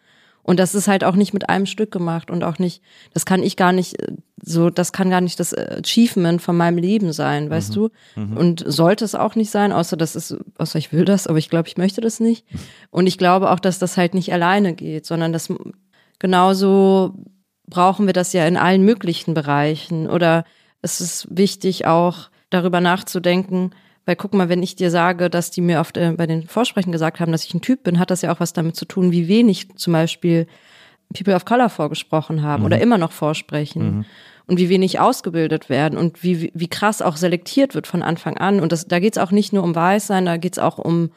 S3: Und das ist halt auch nicht mit einem Stück gemacht und auch nicht, das kann ich gar nicht so, das kann gar nicht das Achievement von meinem Leben sein, weißt mhm. du? Mhm. Und sollte es auch nicht sein, außer das ist, außer ich will das, aber ich glaube, ich möchte das nicht. Und ich glaube auch, dass das halt nicht alleine geht, sondern dass genauso brauchen wir das ja in allen möglichen Bereichen. Oder es ist wichtig auch darüber nachzudenken, weil guck mal, wenn ich dir sage, dass die mir oft äh, bei den Vorsprechen gesagt haben, dass ich ein Typ bin, hat das ja auch was damit zu tun, wie wenig zum Beispiel People of Color vorgesprochen haben mhm. oder immer noch vorsprechen. Mhm. Und wie wenig ausgebildet werden und wie, wie krass auch selektiert wird von Anfang an. Und das, da geht es auch nicht nur um Weißsein, da geht es auch um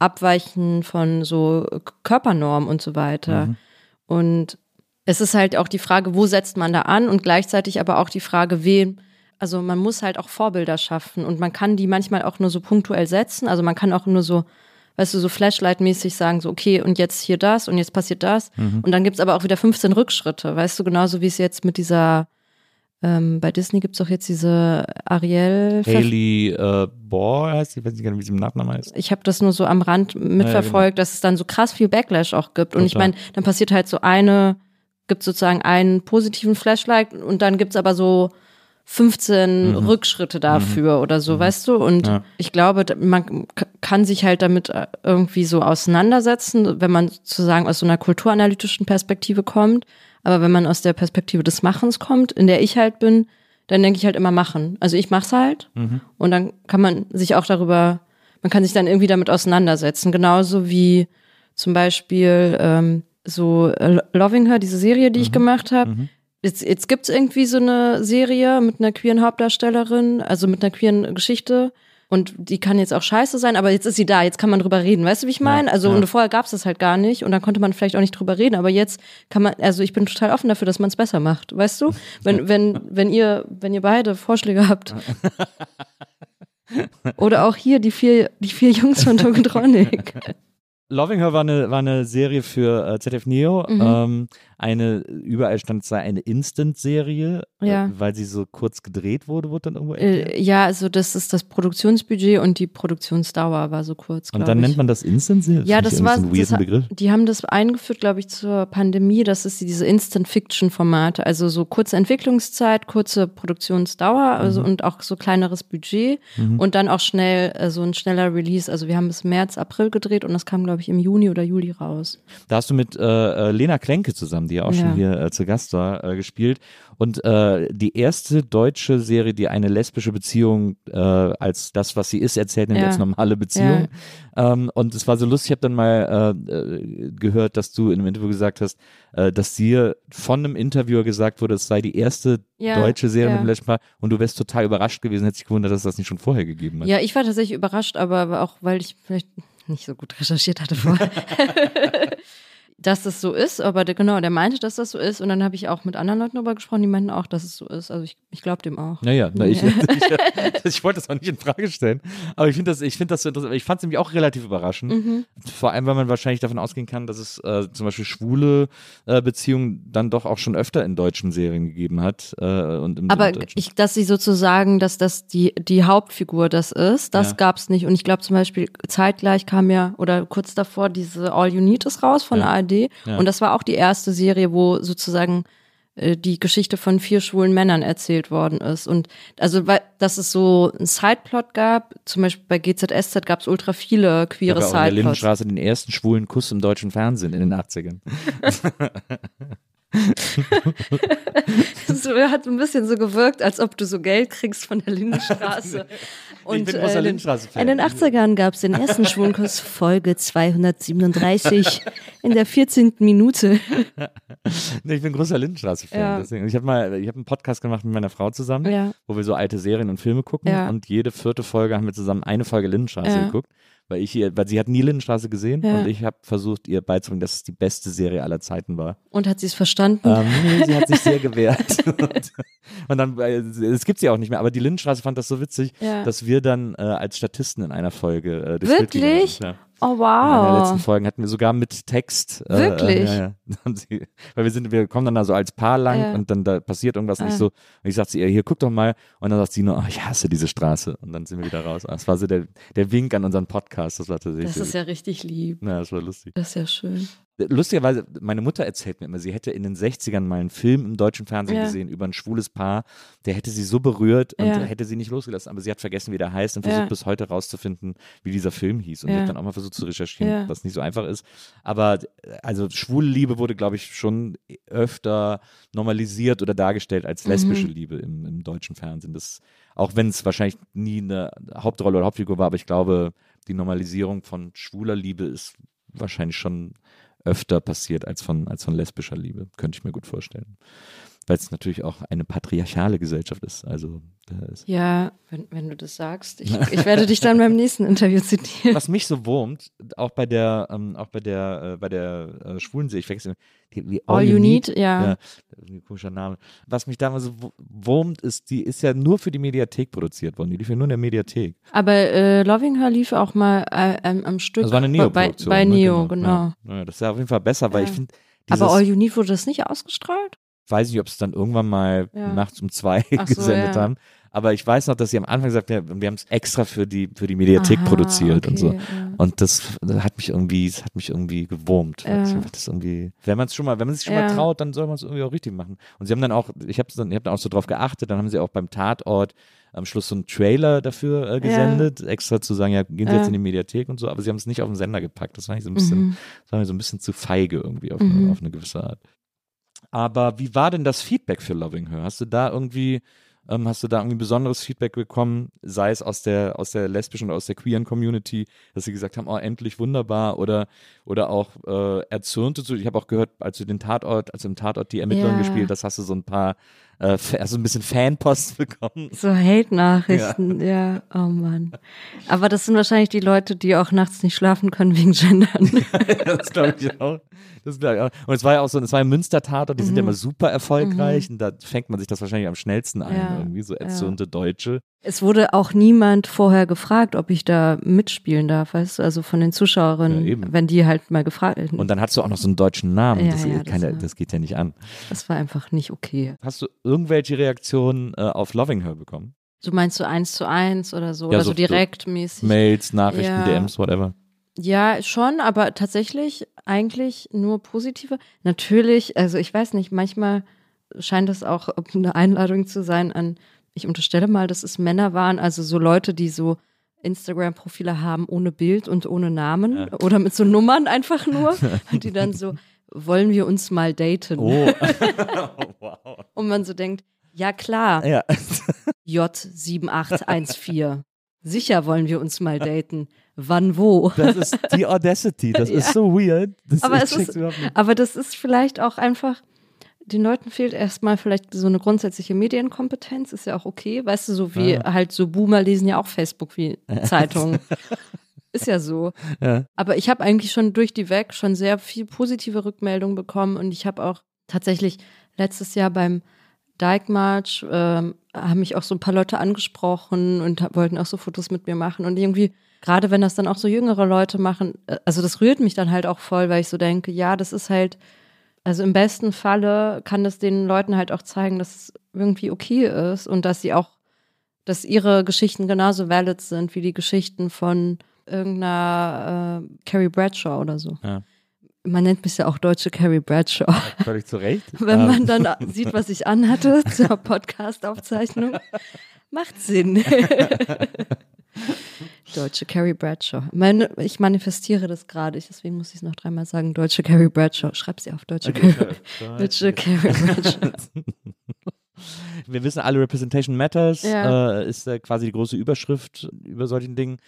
S3: Abweichen von so Körpernormen und so weiter. Mhm. Und es ist halt auch die Frage, wo setzt man da an und gleichzeitig aber auch die Frage, wen. Also man muss halt auch Vorbilder schaffen und man kann die manchmal auch nur so punktuell setzen. Also man kann auch nur so, weißt du, so Flashlight-mäßig sagen, so okay, und jetzt hier das und jetzt passiert das.
S2: Mhm.
S3: Und dann gibt's aber auch wieder 15 Rückschritte, weißt du, genauso wie es jetzt mit dieser, ähm, bei Disney gibt's auch jetzt diese Ariel.
S2: Haley äh, Bohr heißt, ich weiß nicht genau, wie sie im Nachnamen heißt.
S3: ich habe das nur so am Rand mitverfolgt, dass es dann so krass viel Backlash auch gibt. Und ich
S2: Total.
S3: meine, dann passiert halt so eine, gibt sozusagen einen positiven Flashlight und dann gibt's aber so 15 Rückschritte dafür oder so, weißt du? Und
S2: Ja.
S3: ich glaube, man kann sich halt damit äh, irgendwie so auseinandersetzen, wenn man sozusagen aus so einer kulturanalytischen Perspektive kommt. Aber wenn man aus der Perspektive des Machens kommt, in der ich halt bin, dann denke ich halt immer machen. Also ich mach's halt und dann kann man sich auch darüber, man kann sich dann irgendwie damit auseinandersetzen. Genauso wie zum Beispiel ähm, so äh, Loving Her, diese Serie, die ich gemacht habe. Jetzt, jetzt gibt's irgendwie so eine Serie mit einer queeren Hauptdarstellerin, also mit einer queeren Geschichte. Und die kann jetzt auch scheiße sein, aber jetzt ist sie da, jetzt kann man drüber reden. Weißt du, wie ich meine? Also,
S2: ja.
S3: und vorher gab's das halt gar nicht und dann konnte man vielleicht auch nicht drüber reden, aber jetzt kann man, also ich bin total offen dafür, dass man es besser macht. Weißt du? Wenn, [LAUGHS] wenn, wenn ihr, wenn ihr beide Vorschläge habt. [LAUGHS] Oder auch hier die vier, die vier Jungs von Tokotronic. [LAUGHS]
S2: Loving Her war eine, war eine Serie für äh, ZDF Neo.
S3: Mhm.
S2: Ähm, eine, überall stand es sei eine Instant-Serie,
S3: Ja.
S2: äh, weil sie so kurz gedreht wurde, wurde dann irgendwo.
S3: Äh, ja, also das ist das Produktionsbudget und die Produktionsdauer war so kurz,
S2: Und dann
S3: ich.
S2: nennt man das Instant-Serie?
S3: ja, das war,
S2: so
S3: das,
S2: Begriff.
S3: die haben das eingeführt, glaube ich, zur Pandemie. Das ist diese Instant-Fiction-Formate, also so kurze Entwicklungszeit, kurze Produktionsdauer, also
S2: Mhm.
S3: und auch so kleineres Budget und dann auch schnell äh, so ein schneller Release. Also wir haben bis März, April gedreht und das kam, glaube ich, im Juni oder Juli raus.
S2: Da hast du mit äh, äh, Lena Klenke zusammen, die ja auch schon
S3: Ja.
S2: hier äh, zu Gast war, äh, gespielt. Und äh, die erste deutsche Serie, die eine lesbische Beziehung äh, als das, was sie ist, erzählt, nämlich
S3: Ja.
S2: als normale Beziehung. Ähm, und es war so lustig, ich habe dann mal äh, äh, gehört, dass du in einem Interview gesagt hast, äh, dass dir von einem Interviewer gesagt wurde, es sei die erste
S3: Ja,
S2: deutsche Serie
S3: ja.
S2: mit dem lesbischen Paar und du wärst total überrascht gewesen, hättest dich gewundert, dass es das nicht schon vorher gegeben hat.
S3: Ja, ich war tatsächlich überrascht, aber auch weil ich vielleicht nicht so gut recherchiert hatte vorher. [LAUGHS] [LAUGHS] dass das so ist, aber der, genau, der meinte, dass das so ist und dann habe ich auch mit anderen Leuten darüber gesprochen, die meinten auch, dass es so ist. Also ich, ich glaube dem auch.
S2: Naja, na, ich, [LAUGHS] ich, ich wollte das auch nicht in Frage stellen. Aber ich finde das, ich finde das so interessant. Ich fand es nämlich auch relativ überraschend.
S3: Mhm.
S2: Vor allem, weil man wahrscheinlich davon ausgehen kann, dass es äh, zum Beispiel schwule äh, Beziehungen dann doch auch schon öfter in deutschen Serien gegeben hat. Äh, und im,
S3: Aber
S2: im
S3: ich, dass sie sozusagen, dass das die, die Hauptfigur das ist, das
S2: Ja.
S3: gab's nicht. Und ich glaube zum Beispiel zeitgleich kam ja, oder kurz davor, diese All You Need ist raus von
S2: Ja.
S3: ARD.
S2: Ja.
S3: Und das war auch die erste Serie, wo sozusagen äh, die Geschichte von vier schwulen Männern erzählt worden ist. Und also, weil, dass es so einen Sideplot gab, zum Beispiel bei GZSZ gab es ultra viele
S2: Ich
S3: queere
S2: habe auch in der
S3: Sideplots.
S2: Lindenstraße den ersten schwulen Kuss im deutschen Fernsehen in den 80ern. [LAUGHS] [LAUGHS]
S3: So, hat ein bisschen so gewirkt, als ob du so Geld kriegst von der Lindenstraße. [LAUGHS] Und
S2: bin großer
S3: äh, in den-
S2: Lindenstraße-Fan.
S3: in den 80ern gab es den ersten Schwulenkuss, Folge 237, in der 14. Minute. [LAUGHS]
S2: Ich bin großer Lindenstraße-Fan.
S3: Ja.
S2: Deswegen. Ich habe mal, ich habe einen Podcast gemacht mit meiner Frau zusammen,
S3: Ja.
S2: wo wir so alte Serien und Filme gucken
S3: Ja.
S2: und jede vierte Folge haben wir zusammen eine Folge Lindenstraße geguckt, weil ich ihr, weil sie hat nie Lindenstraße gesehen
S3: Ja.
S2: und ich habe versucht ihr beizubringen, dass es die beste Serie aller Zeiten war.
S3: Und hat sie es verstanden?
S2: Ähm, sie hat sich sehr [LAUGHS] gewehrt. und, und dann, äh, es gibt sie auch nicht mehr, aber die Lindenstraße fand das so witzig,
S3: Ja.
S2: dass wir dann äh, als Statisten in einer Folge äh, Bild gegangen
S3: Wirklich?
S2: sind, ja.
S3: Oh,
S2: In einer der letzten
S3: wow.
S2: Folgen hatten wir sogar mit Text. Äh,
S3: Wirklich?
S2: Äh, ja, ja. [LAUGHS] Weil wir sind, wir kommen dann da so als Paar lang
S3: Ja.
S2: und dann da passiert irgendwas und ich
S3: Ah.
S2: so, und ich sag zu ihr, hier, guck doch mal. Und dann sagt sie nur, oh, ich hasse diese Straße. Und dann sind wir wieder raus. Das war so der, der Wink an unseren Podcast. Das war tatsächlich.
S3: Das ist ja richtig lieb.
S2: na, das war lustig.
S3: Das ist ja schön.
S2: Lustigerweise, meine Mutter erzählt mir immer, sie hätte in den 60ern mal einen Film im deutschen Fernsehen
S3: Ja.
S2: gesehen über ein schwules Paar, der hätte sie so berührt und
S3: Ja.
S2: hätte sie nicht losgelassen, aber sie hat vergessen, wie der heißt und
S3: Ja.
S2: versucht bis heute rauszufinden, wie dieser Film hieß. Und
S3: Ja.
S2: habe dann auch mal versucht zu recherchieren,
S3: Ja.
S2: was nicht so einfach ist. Aber also schwule Liebe wurde, glaube ich, schon öfter normalisiert oder dargestellt als lesbische
S3: Mhm.
S2: Liebe im, im deutschen Fernsehen. Das, auch wenn es wahrscheinlich nie eine Hauptrolle oder Hauptfigur war, aber ich glaube, die Normalisierung von schwuler Liebe ist wahrscheinlich schon öfter passiert als von, als von lesbischer Liebe. Könnte ich mir gut vorstellen. Weil es natürlich auch eine patriarchale Gesellschaft ist. Also ist
S3: Ja, wenn, wenn du das sagst. Ich, ich werde dich dann beim nächsten Interview zitieren.
S2: was mich so wurmt, auch bei der, ähm, auch bei der, äh, bei der äh, Schwulenserie, ich wechsle, die, wie
S3: All You Need, ja.
S2: ja ein komischer Name. Was mich damals so wu- wurmt, ist, die ist ja nur für die Mediathek produziert worden. Die lief ja nur in der Mediathek.
S3: Aber äh, Loving Her lief auch mal äh, ähm, am Stück.
S2: Das war eine
S3: bei,
S2: Neo-Produktion.
S3: bei
S2: ne?
S3: Neo, genau.
S2: Ja. Naja, das ist ja auf jeden Fall besser, weil
S3: Ja.
S2: ich finde,
S3: Aber All You Need wurde das nicht ausgestrahlt?
S2: Weiß nicht, ob es dann irgendwann mal
S3: Ja.
S2: nachts um zwei
S3: Ach so, [LAUGHS]
S2: gesendet
S3: ja.
S2: haben. Aber ich weiß noch, dass sie am Anfang gesagt haben, wir haben es extra für die, für die Mediathek
S3: Aha,
S2: produziert und so.
S3: okay, ja.
S2: Und das, hat mich irgendwie, das hat mich irgendwie gewurmt.
S3: Ja.
S2: Das irgendwie, wenn man es schon mal, wenn man sich schon
S3: Ja.
S2: mal traut, dann soll man es irgendwie auch richtig machen. Und sie haben dann auch, ich habe dann, ich hab dann auch so drauf geachtet, dann haben sie auch beim Tatort am Schluss so einen Trailer dafür äh, gesendet, extra zu sagen, ja, gehen Sie
S3: Ja.
S2: jetzt in die Mediathek und so, aber sie haben es nicht auf den Sender gepackt. Das fand ich so ein bisschen,
S3: Mhm.
S2: das war mir so ein bisschen zu feige irgendwie auf,
S3: Mhm.
S2: eine, auf eine gewisse Art. Aber wie war denn das Feedback für Loving Her? Hast du da irgendwie, ähm, hast du da irgendwie besonderes Feedback bekommen, sei es aus der, aus der lesbischen oder aus der queeren Community, dass sie gesagt haben, oh, endlich wunderbar oder, oder auch äh, erzürnte zu. Ich habe auch gehört, als du den Tatort, als du im Tatort die Ermittlerin
S3: Ja.
S2: gespielt hast, hast du so ein paar, äh, also ein bisschen Fanpost [LAUGHS] bekommen.
S3: So Hate-Nachrichten, ja. oh Mann. Aber das sind wahrscheinlich die Leute, die auch nachts nicht schlafen können wegen Gendern. [LAUGHS]
S2: das glaube ich auch. Das glaub ich auch. Und es war ja auch so, es war ein Münster-Tatort, die sind ja
S3: Mhm.
S2: immer super erfolgreich und da fängt man sich das wahrscheinlich am schnellsten ein,
S3: Ja,
S2: irgendwie so
S3: ja.
S2: erzürnte Deutsche.
S3: Es wurde auch niemand vorher gefragt, ob ich da mitspielen darf, weißt du, also von den Zuschauerinnen,
S2: Ja,
S3: wenn die halt mal gefragt
S2: Und dann hast du auch noch so einen deutschen Namen.
S3: Ja,
S2: das,
S3: ja,
S2: das,
S3: das
S2: keine,
S3: war-
S2: das geht ja nicht an.
S3: Das war einfach nicht okay.
S2: Hast du irgendwelche Reaktionen äh, auf Loving Her bekommen?
S3: Du meinst so eins zu eins oder so,
S2: Ja,
S3: oder so
S2: so-
S3: direkt mäßig?
S2: Mails, Nachrichten. DMs, whatever.
S3: Ja, schon, aber tatsächlich eigentlich nur positive. Natürlich, also ich weiß nicht, manchmal scheint es auch eine Einladung zu sein an, ich unterstelle mal, dass es Männer waren, also so Leute, die so Instagram-Profile haben ohne Bild und ohne Namen oder mit so Nummern einfach nur, [LAUGHS] und die dann so, wollen wir uns mal daten?
S2: Oh. [LAUGHS] wow.
S3: Und man so denkt, ja klar,
S2: Ja.
S3: J7814. Sicher wollen wir uns mal daten. Wann wo?
S2: Das ist die Audacity. Das [LAUGHS] ist
S3: Ja.
S2: so weird. Das
S3: Aber ist, aber das ist vielleicht auch einfach, den Leuten fehlt erstmal vielleicht so eine grundsätzliche Medienkompetenz, ist ja auch okay, weißt du, so wie
S2: Ja.
S3: halt so Boomer lesen ja auch Facebook wie [LAUGHS] Zeitungen. ist ja so.
S2: Ja.
S3: Aber ich habe eigentlich schon durch die weg schon sehr viel positive Rückmeldungen bekommen und ich habe auch tatsächlich letztes Jahr beim Dyke March ähm, haben mich auch so ein paar Leute angesprochen und wollten auch so Fotos mit mir machen und irgendwie gerade wenn das dann auch so jüngere Leute machen, äh, also das rührt mich dann halt auch voll, weil ich so denke, ja, das ist halt also im besten Falle kann das den Leuten halt auch zeigen, dass es irgendwie okay ist und dass sie auch, dass ihre Geschichten genauso valid sind wie die Geschichten von irgendeiner äh, Carrie Bradshaw oder so.
S2: Ja.
S3: Man nennt mich ja auch deutsche Carrie Bradshaw.
S2: Völlig zu Recht. [LAUGHS]
S3: Wenn
S2: Ähm,
S3: man dann sieht, was ich anhatte [LAUGHS] zur Podcast-Aufzeichnung, macht Sinn. [LAUGHS] Deutsche Carrie Bradshaw. Meine, ich manifestiere das gerade, deswegen muss ich es noch dreimal sagen. Deutsche Carrie Bradshaw. Schreib sie auf Deutsche Carrie, Deutsche Carrie Bradshaw. [LAUGHS]
S2: Wir wissen alle, Representation Matters
S3: Ja.
S2: äh, ist äh, quasi die große Überschrift über solchen Dingen.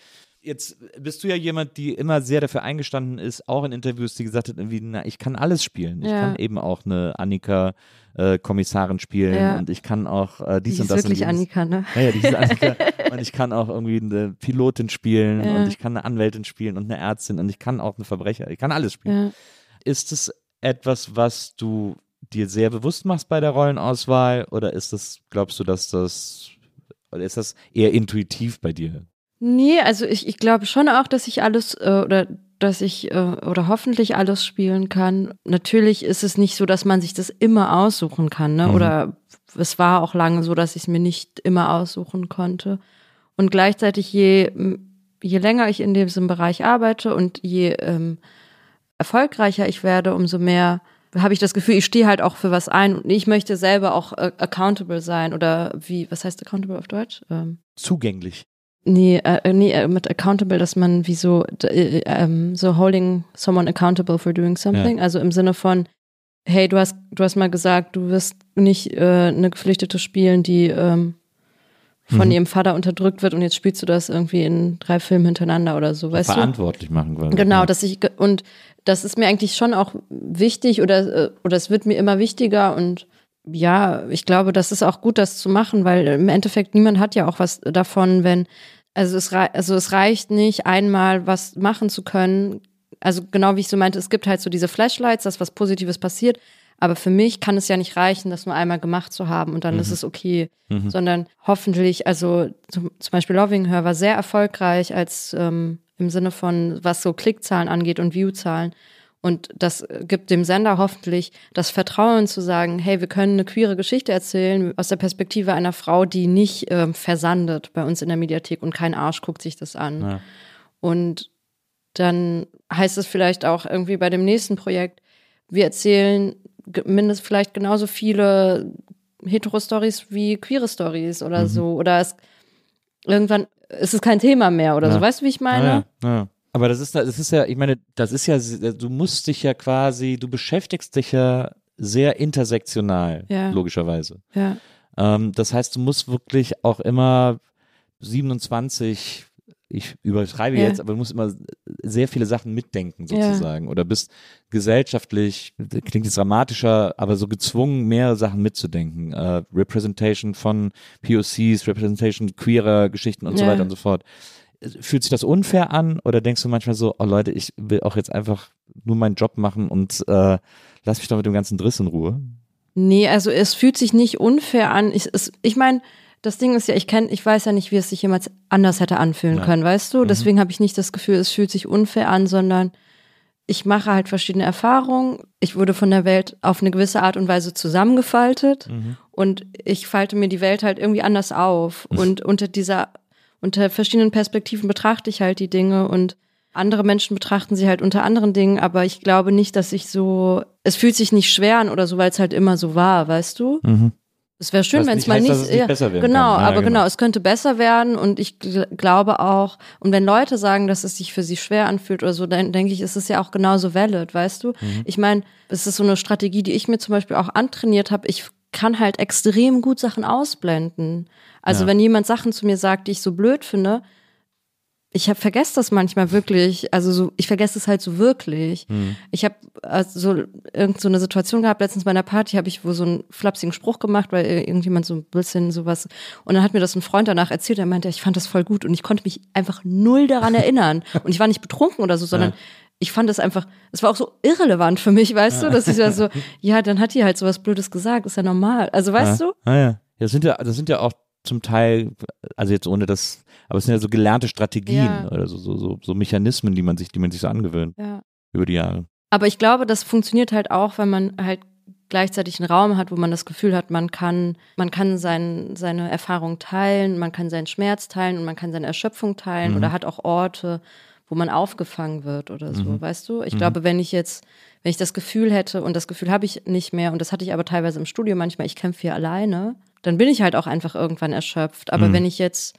S2: Jetzt bist du ja jemand, die immer sehr dafür eingestanden ist, auch in Interviews, die gesagt hat, irgendwie, na, ich kann alles spielen. Ich
S3: Ja.
S2: kann eben auch eine Annika äh, Kommissarin spielen
S3: Ja.
S2: und ich kann auch äh, dies
S3: Die
S2: und
S3: ist
S2: das. und
S3: wirklich
S2: jenes.
S3: Annika, ne?
S2: Ja, die ist Annika. [LAUGHS] und ich kann auch irgendwie eine Pilotin spielen
S3: Ja.
S2: und ich kann eine Anwältin spielen und eine Ärztin und ich kann auch eine Verbrecher. Ich kann alles spielen. Ist es etwas, was du dir sehr bewusst machst bei der Rollenauswahl oder ist das, glaubst du, dass das, oder ist das eher intuitiv bei dir?
S3: Nee, also ich, ich glaube schon auch, dass ich alles äh, oder dass ich äh, oder hoffentlich alles spielen kann. Natürlich ist es nicht so, dass man sich das immer aussuchen kann, ne?
S2: Mhm.
S3: Oder es war auch lange so, dass ich es mir nicht immer aussuchen konnte. Und gleichzeitig, je, je länger ich in diesem Bereich arbeite und je ähm, erfolgreicher ich werde, umso mehr habe ich das Gefühl, ich stehe halt auch für was ein und ich möchte selber auch äh, accountable sein oder wie, was heißt accountable auf Deutsch? Ähm,
S2: Zugänglich.
S3: Nee, äh, nee, äh, mit accountable, dass man wie so, d- äh, ähm, so holding someone accountable for doing something. Also im Sinne von, hey, du hast, du hast mal gesagt, du wirst nicht äh, eine Geflüchtete spielen, die ähm, von
S2: Mhm.
S3: ihrem Vater unterdrückt wird und jetzt spielst du das irgendwie in drei Filmen hintereinander oder so, weißt du?
S2: Verantwortlich machen quasi.
S3: Genau,
S2: Ja.
S3: dass ich und das ist mir eigentlich schon auch wichtig oder äh, oder es wird mir immer wichtiger und ja, ich glaube, das ist auch gut, das zu machen, weil im Endeffekt niemand hat ja auch was davon, wenn, also es, also es reicht nicht, einmal was machen zu können. Also genau wie ich so meinte, es gibt halt so diese Flashlights, dass was Positives passiert. Aber für mich kann es ja nicht reichen, das nur einmal gemacht zu haben und dann mhm. ist es okay. Mhm. Sondern hoffentlich, also zum, zum Beispiel Loving Her war sehr erfolgreich als ähm, im Sinne von, was so Klickzahlen angeht und Viewzahlen. Und das gibt dem Sender hoffentlich das Vertrauen zu sagen, hey, wir können eine queere Geschichte erzählen aus der Perspektive einer Frau, die nicht äh, versandet bei uns in der Mediathek und kein Arsch guckt sich das an. Ja. Und dann heißt es vielleicht auch irgendwie bei dem nächsten Projekt, wir erzählen mindestens vielleicht genauso viele Hetero-Stories wie queere Stories oder mhm. so. Oder es irgendwann ist es kein Thema mehr oder ja. so. Weißt du, wie ich meine?
S2: Ja, ja. Aber das ist, das ist ja, ich meine, das ist ja, du musst dich ja quasi, du beschäftigst dich ja sehr intersektional, ja. logischerweise.
S3: Ja.
S2: Ähm, das heißt, du musst wirklich auch immer 27 ich überschreibe ja. jetzt, aber du musst immer sehr viele Sachen mitdenken sozusagen oder bist gesellschaftlich, klingt jetzt dramatischer, aber so gezwungen, mehrere Sachen mitzudenken. Uh, Representation von POCs, Representation queerer Geschichten und so weiter und so fort. Fühlt sich das unfair an oder denkst du manchmal so, oh Leute, ich will auch jetzt einfach nur meinen Job machen und äh, lass mich doch mit dem ganzen Driss in Ruhe?
S3: Nee, also es fühlt sich nicht unfair an. Ich, ich meine, das Ding ist ja, ich kenne, ich weiß ja nicht, wie es sich jemals anders hätte anfühlen ja. können, weißt du? Mhm. Deswegen habe ich nicht das Gefühl, es fühlt sich unfair an, sondern ich mache halt verschiedene Erfahrungen. Ich wurde von der Welt auf eine gewisse Art und Weise zusammengefaltet mhm. und ich falte mir die Welt halt irgendwie anders auf. Und unter dieser, unter verschiedenen Perspektiven betrachte ich halt die Dinge und andere Menschen betrachten sie halt unter anderen Dingen, aber ich glaube nicht, dass ich so, es fühlt sich nicht schwer an oder so, weil es halt immer so war, weißt du? Mhm. Es wäre schön, wenn es mal heißt, nicht,
S2: nicht ja, besser werden
S3: genau. Ja, aber genau. genau. es könnte besser werden und ich glaube auch, und wenn Leute sagen, dass es sich für sie schwer anfühlt oder so, dann denke ich, ist es ja auch genauso valid, weißt du? Mhm. Ich meine, es ist so eine Strategie, die ich mir zum Beispiel auch antrainiert habe. Ich kann halt extrem gut Sachen ausblenden. Also ja. wenn jemand Sachen zu mir sagt, die ich so blöd finde, ich habe vergesse das manchmal wirklich, also so, ich vergesse es halt so wirklich. Mhm. Ich habe also so irgend so eine Situation gehabt, letztens bei einer Party habe ich wo so einen flapsigen Spruch gemacht, weil irgendjemand so ein bisschen sowas und dann hat mir das ein Freund danach erzählt, er meinte, ich fand das voll gut und ich konnte mich einfach null daran [LAUGHS] erinnern und ich war nicht betrunken oder so, sondern ja. Ich fand es einfach, es war auch so irrelevant für mich, weißt ja. du, dass ich ja so, [LAUGHS] ja, dann hat die halt sowas Blödes gesagt, ist ja normal. Also weißt
S2: ja.
S3: du?
S2: Ah, ja. Das sind ja, das sind ja auch zum Teil, also jetzt ohne das, aber es sind ja so gelernte Strategien ja. oder so, so, so, so, Mechanismen, die man sich, die man sich so angewöhnt über die Jahre.
S3: Aber ich glaube, das funktioniert halt auch, wenn man halt gleichzeitig einen Raum hat, wo man das Gefühl hat, man kann, man kann sein, seine Erfahrung teilen, man kann seinen Schmerz teilen und man kann seine Erschöpfung teilen mhm. oder hat auch Orte, wo man aufgefangen wird oder so, mhm. weißt du? Ich mhm. glaube, wenn ich jetzt, wenn ich das Gefühl hätte, und das Gefühl habe ich nicht mehr, und das hatte ich aber teilweise im Studio manchmal, ich kämpfe hier alleine, dann bin ich halt auch einfach irgendwann erschöpft. Aber mhm. wenn ich jetzt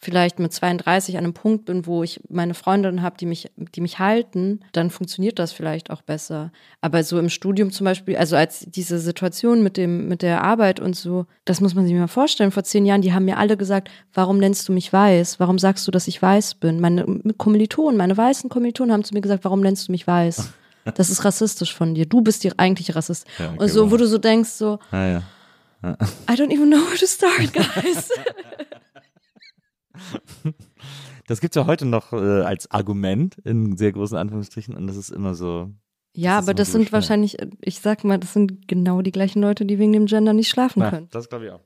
S3: vielleicht mit 32 an einem Punkt bin, wo ich meine Freundinnen habe, die mich, die mich halten, dann funktioniert das vielleicht auch besser. Aber so im Studium zum Beispiel, also als diese Situation mit dem, mit der Arbeit und so, das muss man sich mal vorstellen. Vor zehn Jahren, die haben mir alle gesagt, warum nennst du mich weiß? Warum sagst du, dass ich weiß bin? Meine Kommilitonen, meine weißen Kommilitonen haben zu mir gesagt, warum nennst du mich weiß? [LAUGHS] Das ist rassistisch von dir. Du bist die eigentliche Rassist. Ja, okay, und so, wow. wo du so denkst, so,
S2: ah, ja.
S3: I don't even know where to start, guys. [LAUGHS] [LAUGHS]
S2: Das gibt es ja heute noch äh, als Argument in sehr großen Anführungsstrichen und das ist immer so.
S3: Ja, aber das sind wahrscheinlich, ich sag mal, das sind genau die gleichen Leute, die wegen dem Gender nicht schlafen ja, können.
S2: Das glaube ich auch.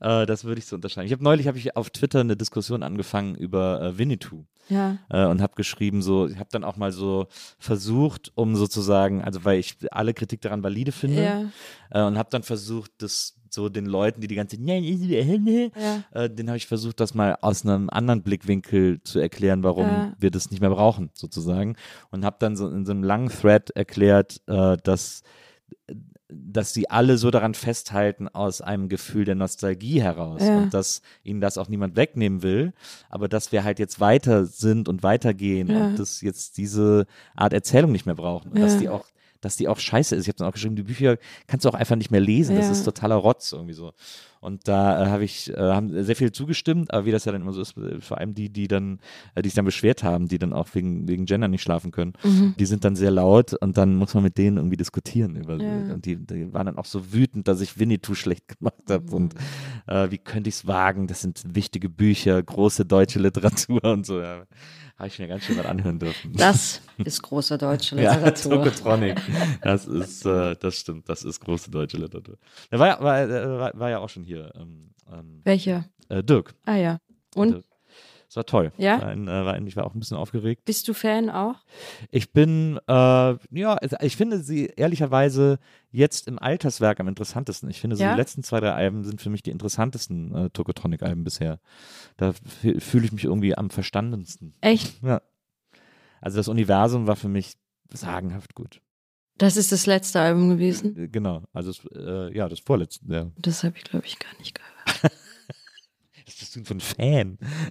S2: Äh, das würde ich so unterscheiden. Ich habe neulich habe ich auf Twitter eine Diskussion angefangen über äh, Winnetou.
S3: Ja.
S2: Äh, und habe geschrieben, so, ich habe dann auch mal so versucht, um sozusagen, also weil ich alle Kritik daran valide finde, ja. Äh, und habe dann versucht, das so den Leuten, die die ganze ja. äh, den habe ich versucht, das mal aus einem anderen Blickwinkel zu erklären, warum ja. wir das nicht mehr brauchen, sozusagen. Und habe dann so in so einem langen Thread erklärt, äh, dass dass sie alle so daran festhalten aus einem Gefühl der Nostalgie heraus ja. und dass ihnen das auch niemand wegnehmen will, aber dass wir halt jetzt weiter sind und weitergehen ja. und dass jetzt diese Art Erzählung nicht mehr brauchen und ja. dass die auch dass die auch scheiße ist. Ich habe dann auch geschrieben, die Bücher kannst du auch einfach nicht mehr lesen. Das
S3: Ja.
S2: ist totaler Rotz irgendwie so. Und da äh, habe ich, äh, haben sehr viel zugestimmt, aber wie das ja dann immer so ist, äh, vor allem die, die dann, äh, die sich dann beschwert haben, die dann auch wegen, wegen Gender nicht schlafen können,
S3: Mhm.
S2: die sind dann sehr laut und dann muss man mit denen irgendwie diskutieren. Über,
S3: Ja.
S2: Und die, die waren dann auch so wütend, dass ich Winnetou schlecht gemacht habe und äh, wie könnte ich es wagen? Das sind wichtige Bücher, große deutsche Literatur [LAUGHS] und so. Ja. Habe ich mir ganz schön mal anhören dürfen.
S3: Das [LAUGHS] ist große deutsche
S2: Ja,
S3: Literatur.
S2: Tokotronic. Das ist, äh, das stimmt, das ist große deutsche Literatur. Der war, ja- war, äh, war, war ja auch schon hier. Ähm, ähm,
S3: Welche?
S2: äh, Dirk.
S3: Ah ja. Und
S2: Dirk. Das war toll.
S3: Ja?
S2: War ein, äh, war ein, ich war auch ein bisschen aufgeregt.
S3: bist du Fan auch?
S2: Ich bin, äh, ja, ich finde sie ehrlicherweise jetzt im Alterswerk am interessantesten. Ich finde, so
S3: Ja?
S2: die letzten zwei, drei Alben sind für mich die interessantesten äh, Tokotronic-Alben bisher. Da fü- fühle ich mich irgendwie am verstandensten.
S3: Echt?
S2: Ja. Also das Universum war für mich sagenhaft gut.
S3: Das ist das letzte Album gewesen.
S2: Äh, Genau, also es, äh, ja, das vorletzte, ja.
S3: Das habe ich, glaube ich, gar nicht gehört. [LAUGHS]
S2: Bist du für ein Fan? [LAUGHS]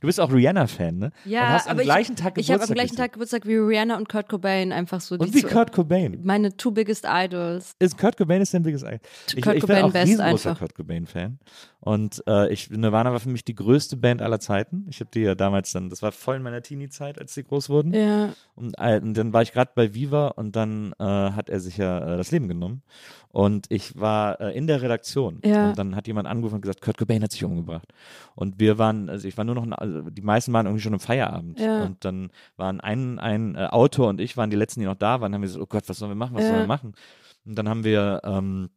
S2: du bist auch Rihanna-Fan, ne?
S3: Ja,
S2: und hast am
S3: aber ich-
S2: gleichen Tag
S3: Ich habe am
S2: Geburtstag
S3: gleichen. Tag Geburtstag wie Rihanna und Kurt Cobain einfach so.
S2: Und wie
S3: zwei-
S2: Kurt Cobain.
S3: Meine two biggest idols.
S2: Ist Kurt Cobain ist dein biggest Idol. Ich,
S3: Kurt
S2: ich bin
S3: Cobain
S2: auch
S3: best
S2: riesengroßer
S3: einfach.
S2: Kurt Cobain-Fan. Und äh, ich, Nirvana war für mich die größte Band aller Zeiten. Ich habe die ja damals dann, das war voll in meiner Teenie-Zeit, als die groß wurden.
S3: Ja.
S2: Und, äh, und dann war ich gerade bei Viva und dann äh, hat er sich ja äh, das Leben genommen. Und ich war äh, in der Redaktion.
S3: Ja.
S2: Und dann hat jemand angerufen und gesagt, Kurt Cobain hat sich umgebracht. Und wir waren, also ich war nur noch, ein, also die meisten waren irgendwie schon im Feierabend.
S3: Ja.
S2: Und dann waren ein, ein äh, Autor und ich waren die letzten, die noch da waren. Haben wir gesagt, oh Gott, was sollen wir machen, was
S3: Ja.
S2: sollen wir machen? Und dann haben wir, ähm,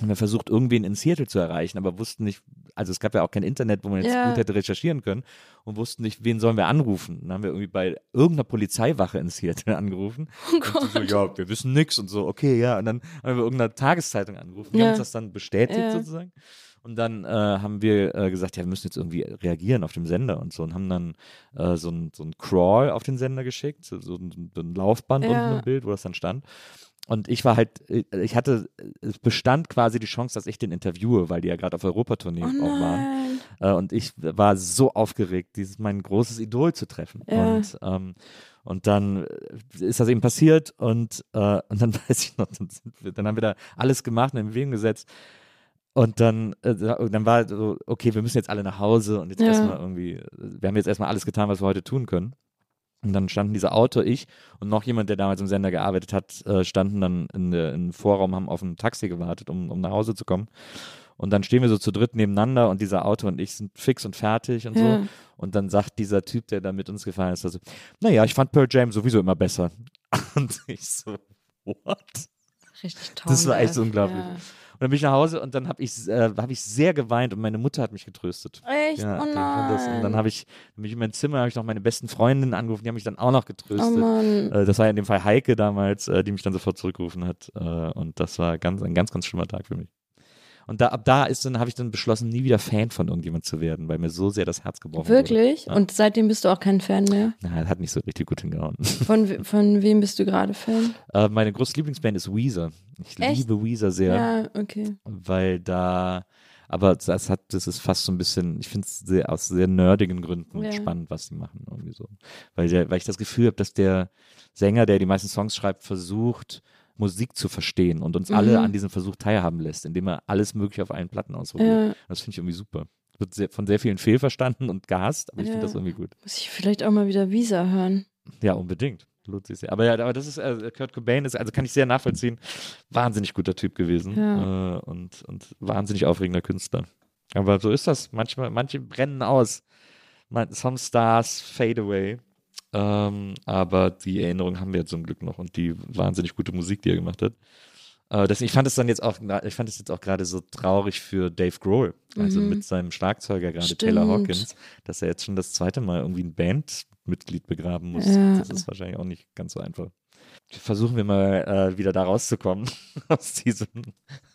S2: haben wir versucht, irgendwen in Seattle zu erreichen, aber wussten nicht, also es gab ja auch kein Internet, wo man jetzt
S3: Ja.
S2: gut hätte recherchieren können und wussten nicht, wen sollen wir anrufen. Dann haben wir irgendwie bei irgendeiner Polizeiwache in Seattle [LAUGHS] angerufen.
S3: Oh
S2: Und die so, ja, wir wissen nix und so, okay, ja. Und dann haben wir irgendeiner Tageszeitung angerufen. Die
S3: Ja.
S2: haben uns das dann bestätigt
S3: Ja.
S2: sozusagen. Und dann äh, haben wir äh, gesagt, ja, wir müssen jetzt irgendwie reagieren auf dem Sender und so und haben dann äh, so ein, so ein Crawl auf den Sender geschickt, so, so ein, so ein Laufband
S3: Ja.
S2: unten im Bild, wo das dann stand. Und ich war halt, äh, ich hatte, es bestand quasi die Chance, dass ich den interviewe, weil die ja gerade auf Europatournee
S3: Oh
S2: auch waren. Äh, und ich war so aufgeregt, dieses mein großes Idol zu treffen.
S3: Ja.
S2: Und, ähm, und dann äh, ist das eben passiert und, äh, und dann [LAUGHS] weiß ich noch, dann, sind wir, dann haben wir da alles gemacht und in Bewegung gesetzt. Und dann, äh, dann war so, okay, wir müssen jetzt alle nach Hause und jetzt
S3: Ja.
S2: erstmal irgendwie, wir haben jetzt erstmal alles getan, was wir heute tun können. Und dann standen dieser Autor, ich und noch jemand, der damals im Sender gearbeitet hat, äh, standen dann in der, im Vorraum, haben auf ein Taxi gewartet, um, um nach Hause zu kommen. Und dann stehen wir so zu dritt nebeneinander und dieser Autor und ich sind fix und fertig und
S3: Ja.
S2: so. Und dann sagt dieser Typ, der da mit uns gefahren ist, also, naja, ich fand Pearl Jam sowieso immer besser. [LAUGHS] Und ich so, what?
S3: Richtig toll.
S2: Das war echt unglaublich.
S3: Ja.
S2: Und dann bin ich nach Hause und dann habe ich, äh, hab ich sehr geweint und meine Mutter hat mich getröstet.
S3: Echt?
S2: Ja,
S3: oh
S2: das, und dann
S3: nein.
S2: habe ich mich in mein Zimmer, habe ich noch meine besten Freundinnen angerufen, die haben mich dann auch noch
S3: Oh
S2: getröstet.
S3: Mann.
S2: Äh, das war in dem Fall Heike damals, äh, die mich dann sofort zurückgerufen hat. Äh, und das war ganz, ein ganz, ganz schlimmer Tag für mich. Und da, ab da ist dann, habe ich dann beschlossen, nie wieder Fan von irgendjemand zu werden, weil mir so sehr das Herz gebrochen
S3: Wirklich?
S2: Ja.
S3: Und seitdem bist du auch kein Fan mehr?
S2: Na, hat nicht so richtig gut hingehauen. [LAUGHS]
S3: Von, von wem bist du gerade Fan?
S2: äh, meine große Lieblingsband ist Weezer. Ich
S3: Echt?
S2: liebe Weezer sehr.
S3: Ja, okay.
S2: weil da, aber das hat, das ist fast so ein bisschen, ich finde es sehr, aus sehr nerdigen Gründen
S3: Ja.
S2: spannend, was die machen, irgendwie so. Weil, der, weil ich das Gefühl habe, dass der Sänger, der die meisten Songs schreibt, versucht, Musik zu verstehen und uns
S3: Mhm.
S2: alle an diesem Versuch teilhaben lässt, indem er alles Mögliche auf allen Platten ausprobiert.
S3: Ja.
S2: Das finde ich irgendwie super. Wird sehr, von sehr vielen fehlverstanden und gehasst, aber ich
S3: Ja.
S2: finde das irgendwie gut.
S3: Muss ich vielleicht auch mal wieder Visa hören.
S2: Ja, unbedingt. Lohnt sich sehr. Aber ja, aber das ist, äh, Kurt Cobain ist, also kann ich sehr nachvollziehen, wahnsinnig guter Typ gewesen
S3: Ja.
S2: äh, und, und wahnsinnig aufregender Künstler. Aber so ist das. Manchmal, manche brennen aus. Man, some stars fade away. Ähm, aber die Erinnerung haben wir ja zum Glück noch und die wahnsinnig gute Musik, die er gemacht hat. Äh, deswegen, ich fand es dann jetzt auch, ich fand es jetzt auch gerade so traurig für Dave Grohl, also
S3: Mhm.
S2: mit seinem Schlagzeuger gerade. Taylor Hawkins, dass er jetzt schon das zweite Mal irgendwie ein Bandmitglied begraben muss.
S3: Ja.
S2: Das ist wahrscheinlich auch nicht ganz so einfach. Versuchen wir mal äh, wieder da rauszukommen [LAUGHS] aus diesem,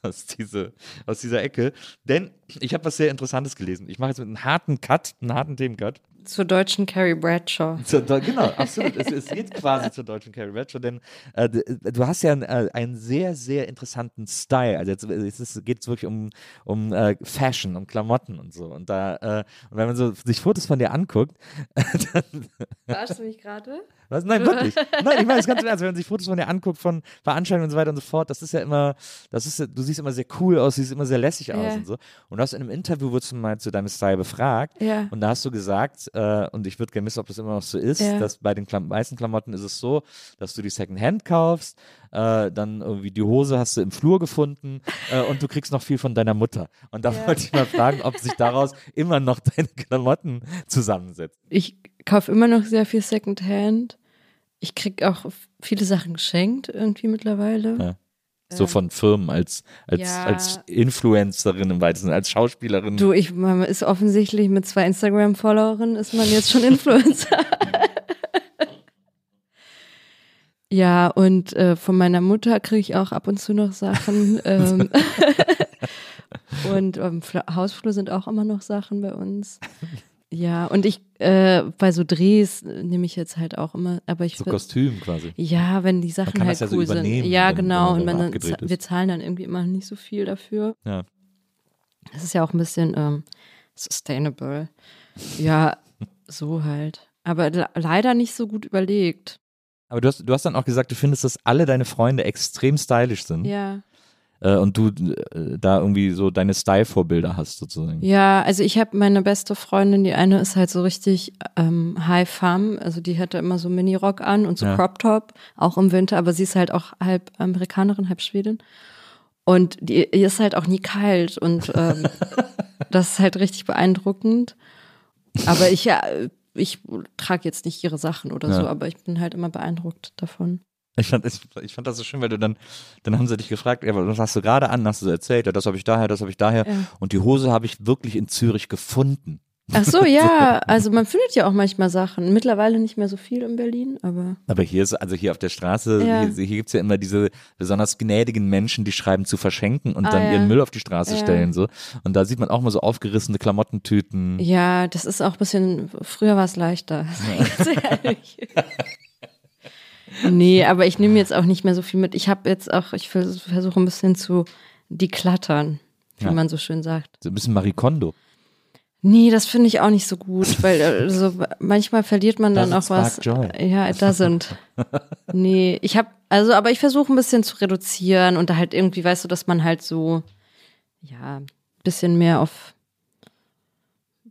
S2: aus diese, aus dieser Ecke. Denn ich habe was sehr Interessantes gelesen. Ich mache jetzt mit einem harten Cut, einen harten Themencut.
S3: Zur deutschen Carrie Bradshaw. [LAUGHS]
S2: Zur, genau, absolut. es, es geht quasi zur deutschen Carrie Bradshaw, denn äh, du hast ja einen, äh, einen, sehr, sehr interessanten Style. Also jetzt, jetzt geht es wirklich um, um äh, Fashion, um Klamotten und so. Und da, äh, und wenn man so sich Fotos von dir anguckt, [LAUGHS] dann.
S3: Verarschst du mich gerade?
S2: Was? Nein, wirklich. [LAUGHS] Nein, ich meine es ganz ernst, wenn man sich Fotos von dir anguckt, von Veranstaltungen und so weiter und so fort, das ist ja immer, das ist du siehst immer sehr cool aus, siehst immer sehr lässig aus und so. Und du hast in einem Interview wurdest du mal zu deinem Style befragt
S3: ja.
S2: und da hast du gesagt, äh, und ich würde gerne wissen, ob das immer noch so ist,
S3: ja.
S2: dass bei den Klam meisten Klamotten ist es so, dass du die Secondhand kaufst, äh, dann irgendwie die Hose hast du im Flur gefunden äh, und du kriegst noch viel von deiner Mutter. Und da
S3: Ja.
S2: wollte ich mal fragen, ob sich daraus [LAUGHS] immer noch deine Klamotten zusammensetzen.
S3: Ich kaufe immer noch sehr viel Secondhand. Ich kriege auch viele Sachen geschenkt irgendwie mittlerweile.
S2: Ja. So von Firmen als, als,
S3: ja.
S2: als Influencerin im weitesten, als Schauspielerin.
S3: Du, ich, man ist offensichtlich mit zwei Instagram-Followerinnen ist man jetzt schon [LAUGHS] Influencer. ja, und äh, von meiner Mutter kriege ich auch ab und zu noch Sachen. ähm, [LAUGHS] [LAUGHS] und ähm, Fla- Hausflur sind auch immer noch Sachen bei uns. Ja, und ich äh, bei so Drehs äh, nehme ich jetzt halt auch immer, aber ich
S2: so
S3: will-
S2: Kostüm quasi.
S3: ja, wenn die Sachen halt
S2: ja so
S3: cool
S2: übernehmen,
S3: sind. Ja,
S2: wenn-
S3: genau.
S2: wenn
S3: Und
S2: man
S3: dann, wir zahlen dann irgendwie immer nicht so viel dafür.
S2: Ja.
S3: Das ist ja auch ein bisschen ähm, sustainable. Ja, so halt. Aber le- leider nicht so gut überlegt.
S2: Aber du hast, du hast dann auch gesagt, du findest, dass alle deine Freunde extrem stylisch sind
S3: Ja.
S2: Äh, und du äh, da irgendwie so deine Style-Vorbilder hast sozusagen.
S3: Ja, also ich habe meine beste Freundin, die eine ist halt so richtig ähm, High Femme, also die hatte immer so Mini-Rock an und so
S2: Ja.
S3: Crop Top, auch im Winter, aber sie ist halt auch halb Amerikanerin, halb Schwedin. Und die, ihr ist halt auch nie kalt und ähm, [LAUGHS] das ist halt richtig beeindruckend. Aber ich, ja, ich trage jetzt nicht ihre Sachen oder
S2: Ja.
S3: so, aber ich bin halt immer beeindruckt davon.
S2: Ich fand, ich, ich fand das so schön, weil du dann, dann haben sie dich gefragt, ja, was hast du gerade an? Hast du so erzählt, ja, das habe ich daher, das habe ich daher.
S3: Ja.
S2: Und die Hose habe ich wirklich in Zürich gefunden.
S3: Ach so, [LAUGHS] ja, also man findet ja auch manchmal Sachen. Mittlerweile nicht mehr so viel in Berlin, aber
S2: Aber hier ist, also hier auf der Straße,
S3: Ja.
S2: hier, hier gibt's ja immer diese besonders gnädigen Menschen, die schreiben zu verschenken und
S3: Ah,
S2: dann
S3: ja.
S2: ihren Müll auf die Straße
S3: Ja.
S2: stellen. so. Und da sieht man auch mal so aufgerissene Klamottentüten.
S3: Ja, das ist auch ein bisschen, früher war es leichter. [LAUGHS] Ganz ehrlich. [LAUGHS] nee, aber ich nehme jetzt auch nicht mehr so viel mit. Ich habe jetzt auch, ich vers- versuche ein bisschen zu deklattern, wie
S2: Ja.
S3: man so schön sagt.
S2: So ein bisschen Marie Kondo.
S3: Nee, das finde ich auch nicht so gut, weil äh, so manchmal verliert man dann auch was.
S2: joy.
S3: Ja, it doesn't. [LAUGHS] nee, ich habe also, aber ich versuche ein bisschen zu reduzieren und da halt irgendwie, weißt du, dass man halt so ja, ein bisschen mehr auf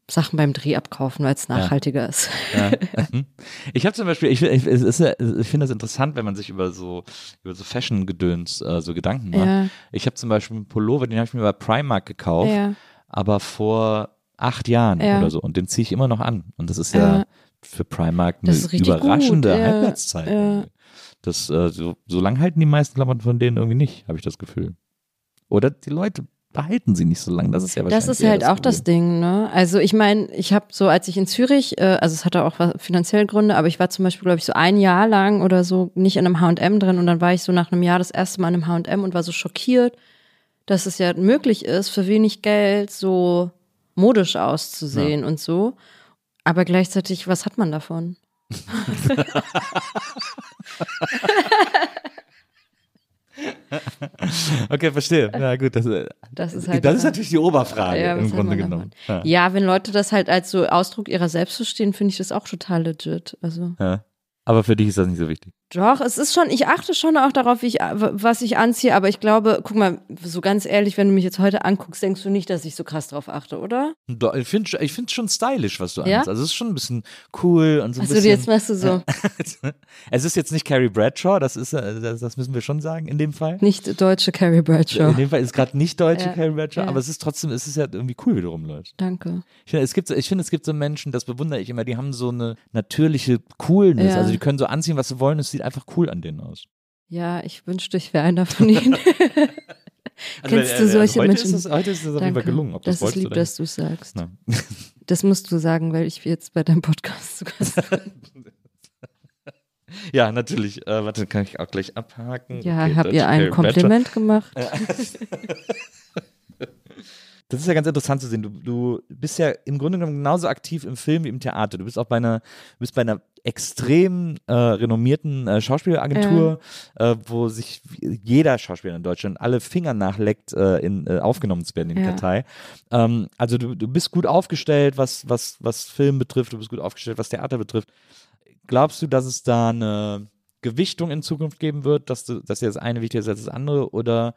S3: Sachen beim Dreh abkaufen, weil es nachhaltiger ist.
S2: Ja. [LAUGHS] Mhm. ich habe zum Beispiel, ich, ich, ja- ich finde das interessant, wenn man sich über so über so Fashion-Gedöns äh, so Gedanken macht.
S3: Ja.
S2: Ich habe zum Beispiel einen Pullover, den habe ich mir bei Primark gekauft,
S3: Ja.
S2: aber vor acht Jahren
S3: Ja.
S2: oder so. Und den ziehe ich immer noch an. Und das ist ja,
S3: Ja.
S2: für Primark eine überraschende
S3: gut, ja.
S2: Halbwertszeit.
S3: Ja.
S2: Das, äh, so, so lange halten die meisten Klamotten von denen irgendwie nicht, habe ich das Gefühl. Oder die Leute behalten sie nicht so lange. Das ist ja wahrscheinlich
S3: Das ist halt auch das
S2: Problem.
S3: Ding, ne? Also ich meine, ich habe so, als ich in Zürich, äh, also es hatte auch finanzielle Gründe, aber ich war zum Beispiel, glaube ich, so ein Jahr lang oder so nicht in einem H&M drin und dann war ich so nach einem Jahr das erste Mal in einem H&M und war so schockiert, dass es ja möglich ist, für wenig Geld so modisch auszusehen und so. Aber gleichzeitig, was hat man davon? [LAUGHS] [LAUGHS] [LAUGHS]
S2: Okay, verstehe. Ja, gut. Das, äh,
S3: Das ist halt
S2: das ist natürlich die Oberfrage
S3: Ja,
S2: im Grunde genommen. Ja.
S3: Ja, wenn Leute das halt als so Ausdruck ihrer selbst verstehen, finde ich das auch total legit. Also
S2: Ja. Aber für dich ist das nicht so wichtig.
S3: Doch, es ist schon, ich achte schon auch darauf, ich, was ich anziehe, aber ich glaube, guck mal, so ganz ehrlich, wenn du mich jetzt heute anguckst, denkst du nicht, dass ich so krass drauf achte, oder?
S2: Doch, Ich finde ich find's schon stylisch, was du
S3: Ja?
S2: anhast. Also es ist schon ein bisschen cool und so ein
S3: Also
S2: bisschen.
S3: jetzt machst du so, [LAUGHS]
S2: es ist jetzt nicht Carrie Bradshaw, das ist, äh, das, das müssen wir schon sagen in dem Fall.
S3: nicht deutsche Carrie Bradshaw.
S2: In dem Fall ist gerade nicht deutsche
S3: Ja,
S2: Carrie Bradshaw,
S3: ja.
S2: aber es ist trotzdem, es ist ja irgendwie cool, wie du rumläufst.
S3: Danke.
S2: Ich finde, es gibt, so- ich finde, es gibt so Menschen, das bewundere ich immer, die haben so eine natürliche Coolness. Also die können so anziehen, was sie wollen, es sieht einfach cool an denen aus.
S3: Ja, ich wünschte, ich wäre einer von ihnen. [LAUGHS]
S2: Also, [LAUGHS]
S3: Kennst du
S2: äh,
S3: solche
S2: heute
S3: Menschen?
S2: Ist das, heute ist das auf jeden Fall
S3: Danke.
S2: gelungen. Ob
S3: das
S2: das,
S3: ist lieb, dass du es sagst.
S2: Na. [LAUGHS]
S3: Das musst du sagen, weil ich jetzt bei deinem Podcast zu Gast bin.
S2: Ja, natürlich. Äh, warte, kann ich auch gleich abhaken.
S3: Ja,
S2: Okay,
S3: habt ihr ein. Kompliment gemacht?
S2: Das ist ja ganz interessant zu sehen. Du, du bist ja im Grunde genommen genauso aktiv im Film wie im Theater. Du bist auch bei einer, du bist bei einer extrem äh, renommierten äh, Schauspielagentur, äh, wo sich jeder Schauspieler in Deutschland alle Finger nachleckt, äh, in, äh, aufgenommen zu werden in die
S3: Ja.
S2: Kartei. Ähm, also du, du bist gut aufgestellt, was, was, was Film betrifft, du bist gut aufgestellt, was Theater betrifft. Glaubst du, dass es da eine Gewichtung in Zukunft geben wird, dass, du, dass dir das eine wichtiger ist als das andere oder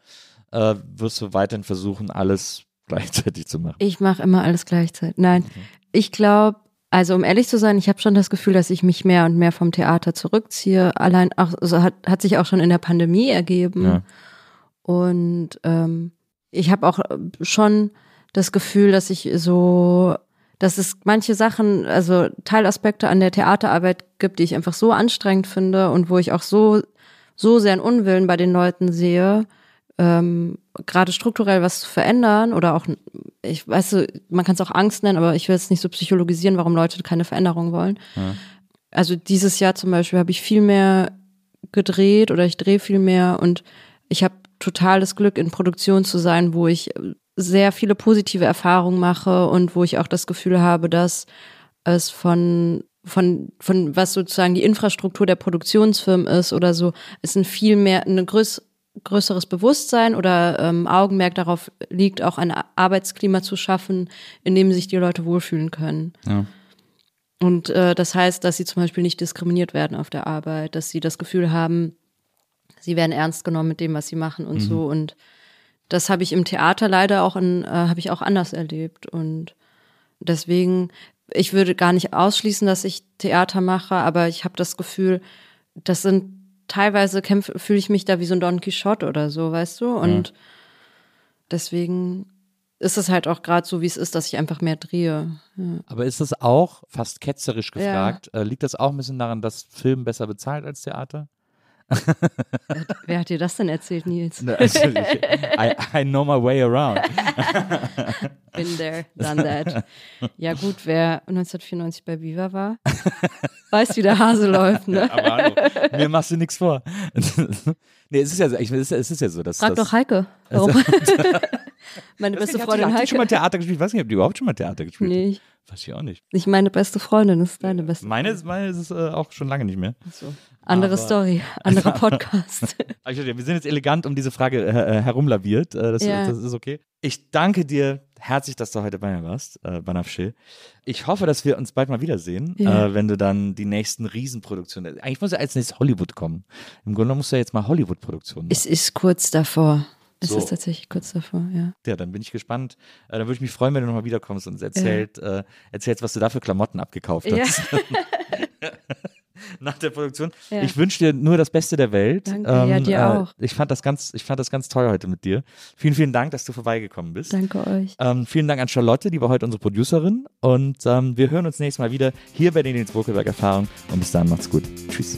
S2: äh, wirst du weiterhin versuchen, alles gleichzeitig zu machen?
S3: Ich mache immer alles gleichzeitig. Nein, ich glaube, also um ehrlich zu sein, ich habe schon das Gefühl, dass ich mich mehr und mehr vom Theater zurückziehe. Allein auch, also hat, hat sich auch schon in der Pandemie ergeben.
S2: Ja.
S3: Und ähm, ich habe auch schon das Gefühl, dass ich so, dass es manche Sachen, also Teilaspekte an der Theaterarbeit gibt, die ich einfach so anstrengend finde und wo ich auch so, so sehr einen Unwillen bei den Leuten sehe, ähm, gerade strukturell was zu verändern oder auch, ich weiß, man kann es auch Angst nennen, aber ich will jetzt nicht so psychologisieren, warum Leute keine Veränderung wollen. Also dieses Jahr zum Beispiel habe ich viel mehr gedreht oder ich drehe viel mehr und ich habe totales Glück in Produktion zu sein, wo ich sehr viele positive Erfahrungen mache und wo ich auch das Gefühl habe, dass es von von von was sozusagen die Infrastruktur der Produktionsfirmen ist oder so, ist ein viel mehr ein größ, größeres Bewusstsein oder ähm, Augenmerk darauf liegt, auch ein Arbeitsklima zu schaffen, in dem sich die Leute wohlfühlen können.
S2: Ja.
S3: Und äh, das heißt, dass sie zum Beispiel nicht diskriminiert werden auf der Arbeit, dass sie das Gefühl haben, sie werden ernst genommen mit dem, was sie machen und so. Und das habe ich im Theater leider auch in, äh, habe ich auch anders erlebt. Und deswegen, ich würde gar nicht ausschließen, dass ich Theater mache, aber ich habe das Gefühl, das sind teilweise kämpfe, fühle ich mich da wie so ein Don Quixote oder so, weißt du? Und deswegen ist es halt auch gerade so, wie es ist, dass ich einfach mehr drehe. Ja.
S2: Aber ist das auch, fast ketzerisch gefragt, äh, liegt das auch ein bisschen daran, dass Film besser bezahlt als Theater?
S3: Wer hat dir das denn erzählt, Nils?
S2: Ne, Also I, I know my way around. [LAUGHS]
S3: Been there, done that. Ja gut, wer 1994 bei Viva war, weiß, wie der Hase läuft, ne?
S2: Aber hallo, mir machst du nichts vor. [LAUGHS] nee, es ist ja so, ich, es ist, es ist ja so, dass
S3: Frag
S2: das,
S3: doch Heike. Warum? [LAUGHS] Meine beste Freundin
S2: Hat die schon mal
S3: Heike.
S2: Theater gespielt? Ich weiß nicht, ob die überhaupt schon mal Theater gespielt
S3: Nee,
S2: hat. Weiß ich auch nicht.
S3: nicht meine beste Freundin, das ist deine beste.
S2: Meine, ist- meine ist es äh, auch schon lange nicht mehr.
S3: So. Andere
S2: Aber-
S3: Story, anderer [LAUGHS] Podcast. [LAUGHS]
S2: Ich Wir sind jetzt elegant um diese Frage äh, äh, herumlaviert. Äh, das,
S3: Ja.
S2: das ist okay. Ich danke dir herzlich, dass du heute bei mir warst, äh, Banafschill. Ich hoffe, dass wir uns bald mal wiedersehen,
S3: Ja.
S2: äh, wenn du dann die nächsten Riesenproduktionen. Eigentlich muss ja als nächstes Hollywood kommen. Im Grunde musst du ja jetzt mal Hollywood-Produktionen.
S3: Es ist kurz davor. Es
S2: So.
S3: ist tatsächlich kurz davor, ja.
S2: Ja, dann bin ich gespannt. Äh, dann würde ich mich freuen, wenn du nochmal wiederkommst und erzählt, äh, erzählst, was du da für Klamotten abgekauft
S3: Ja.
S2: hast. [LAUGHS] [LAUGHS] Nach der Produktion.
S3: Ja.
S2: Ich wünsche dir nur das Beste der Welt. Ähm,
S3: Danke, ja, dir auch.
S2: Ich fand das ganz, ich fand das ganz toll heute mit dir. Vielen, vielen Dank, dass du vorbeigekommen bist.
S3: Danke euch.
S2: Ähm, vielen Dank an Charlotte, die war heute unsere Producerin. Und ähm, wir hören uns nächstes Mal wieder hier bei den Nils Bokelberg Erfahrung. Und bis dann, macht's gut. Tschüss.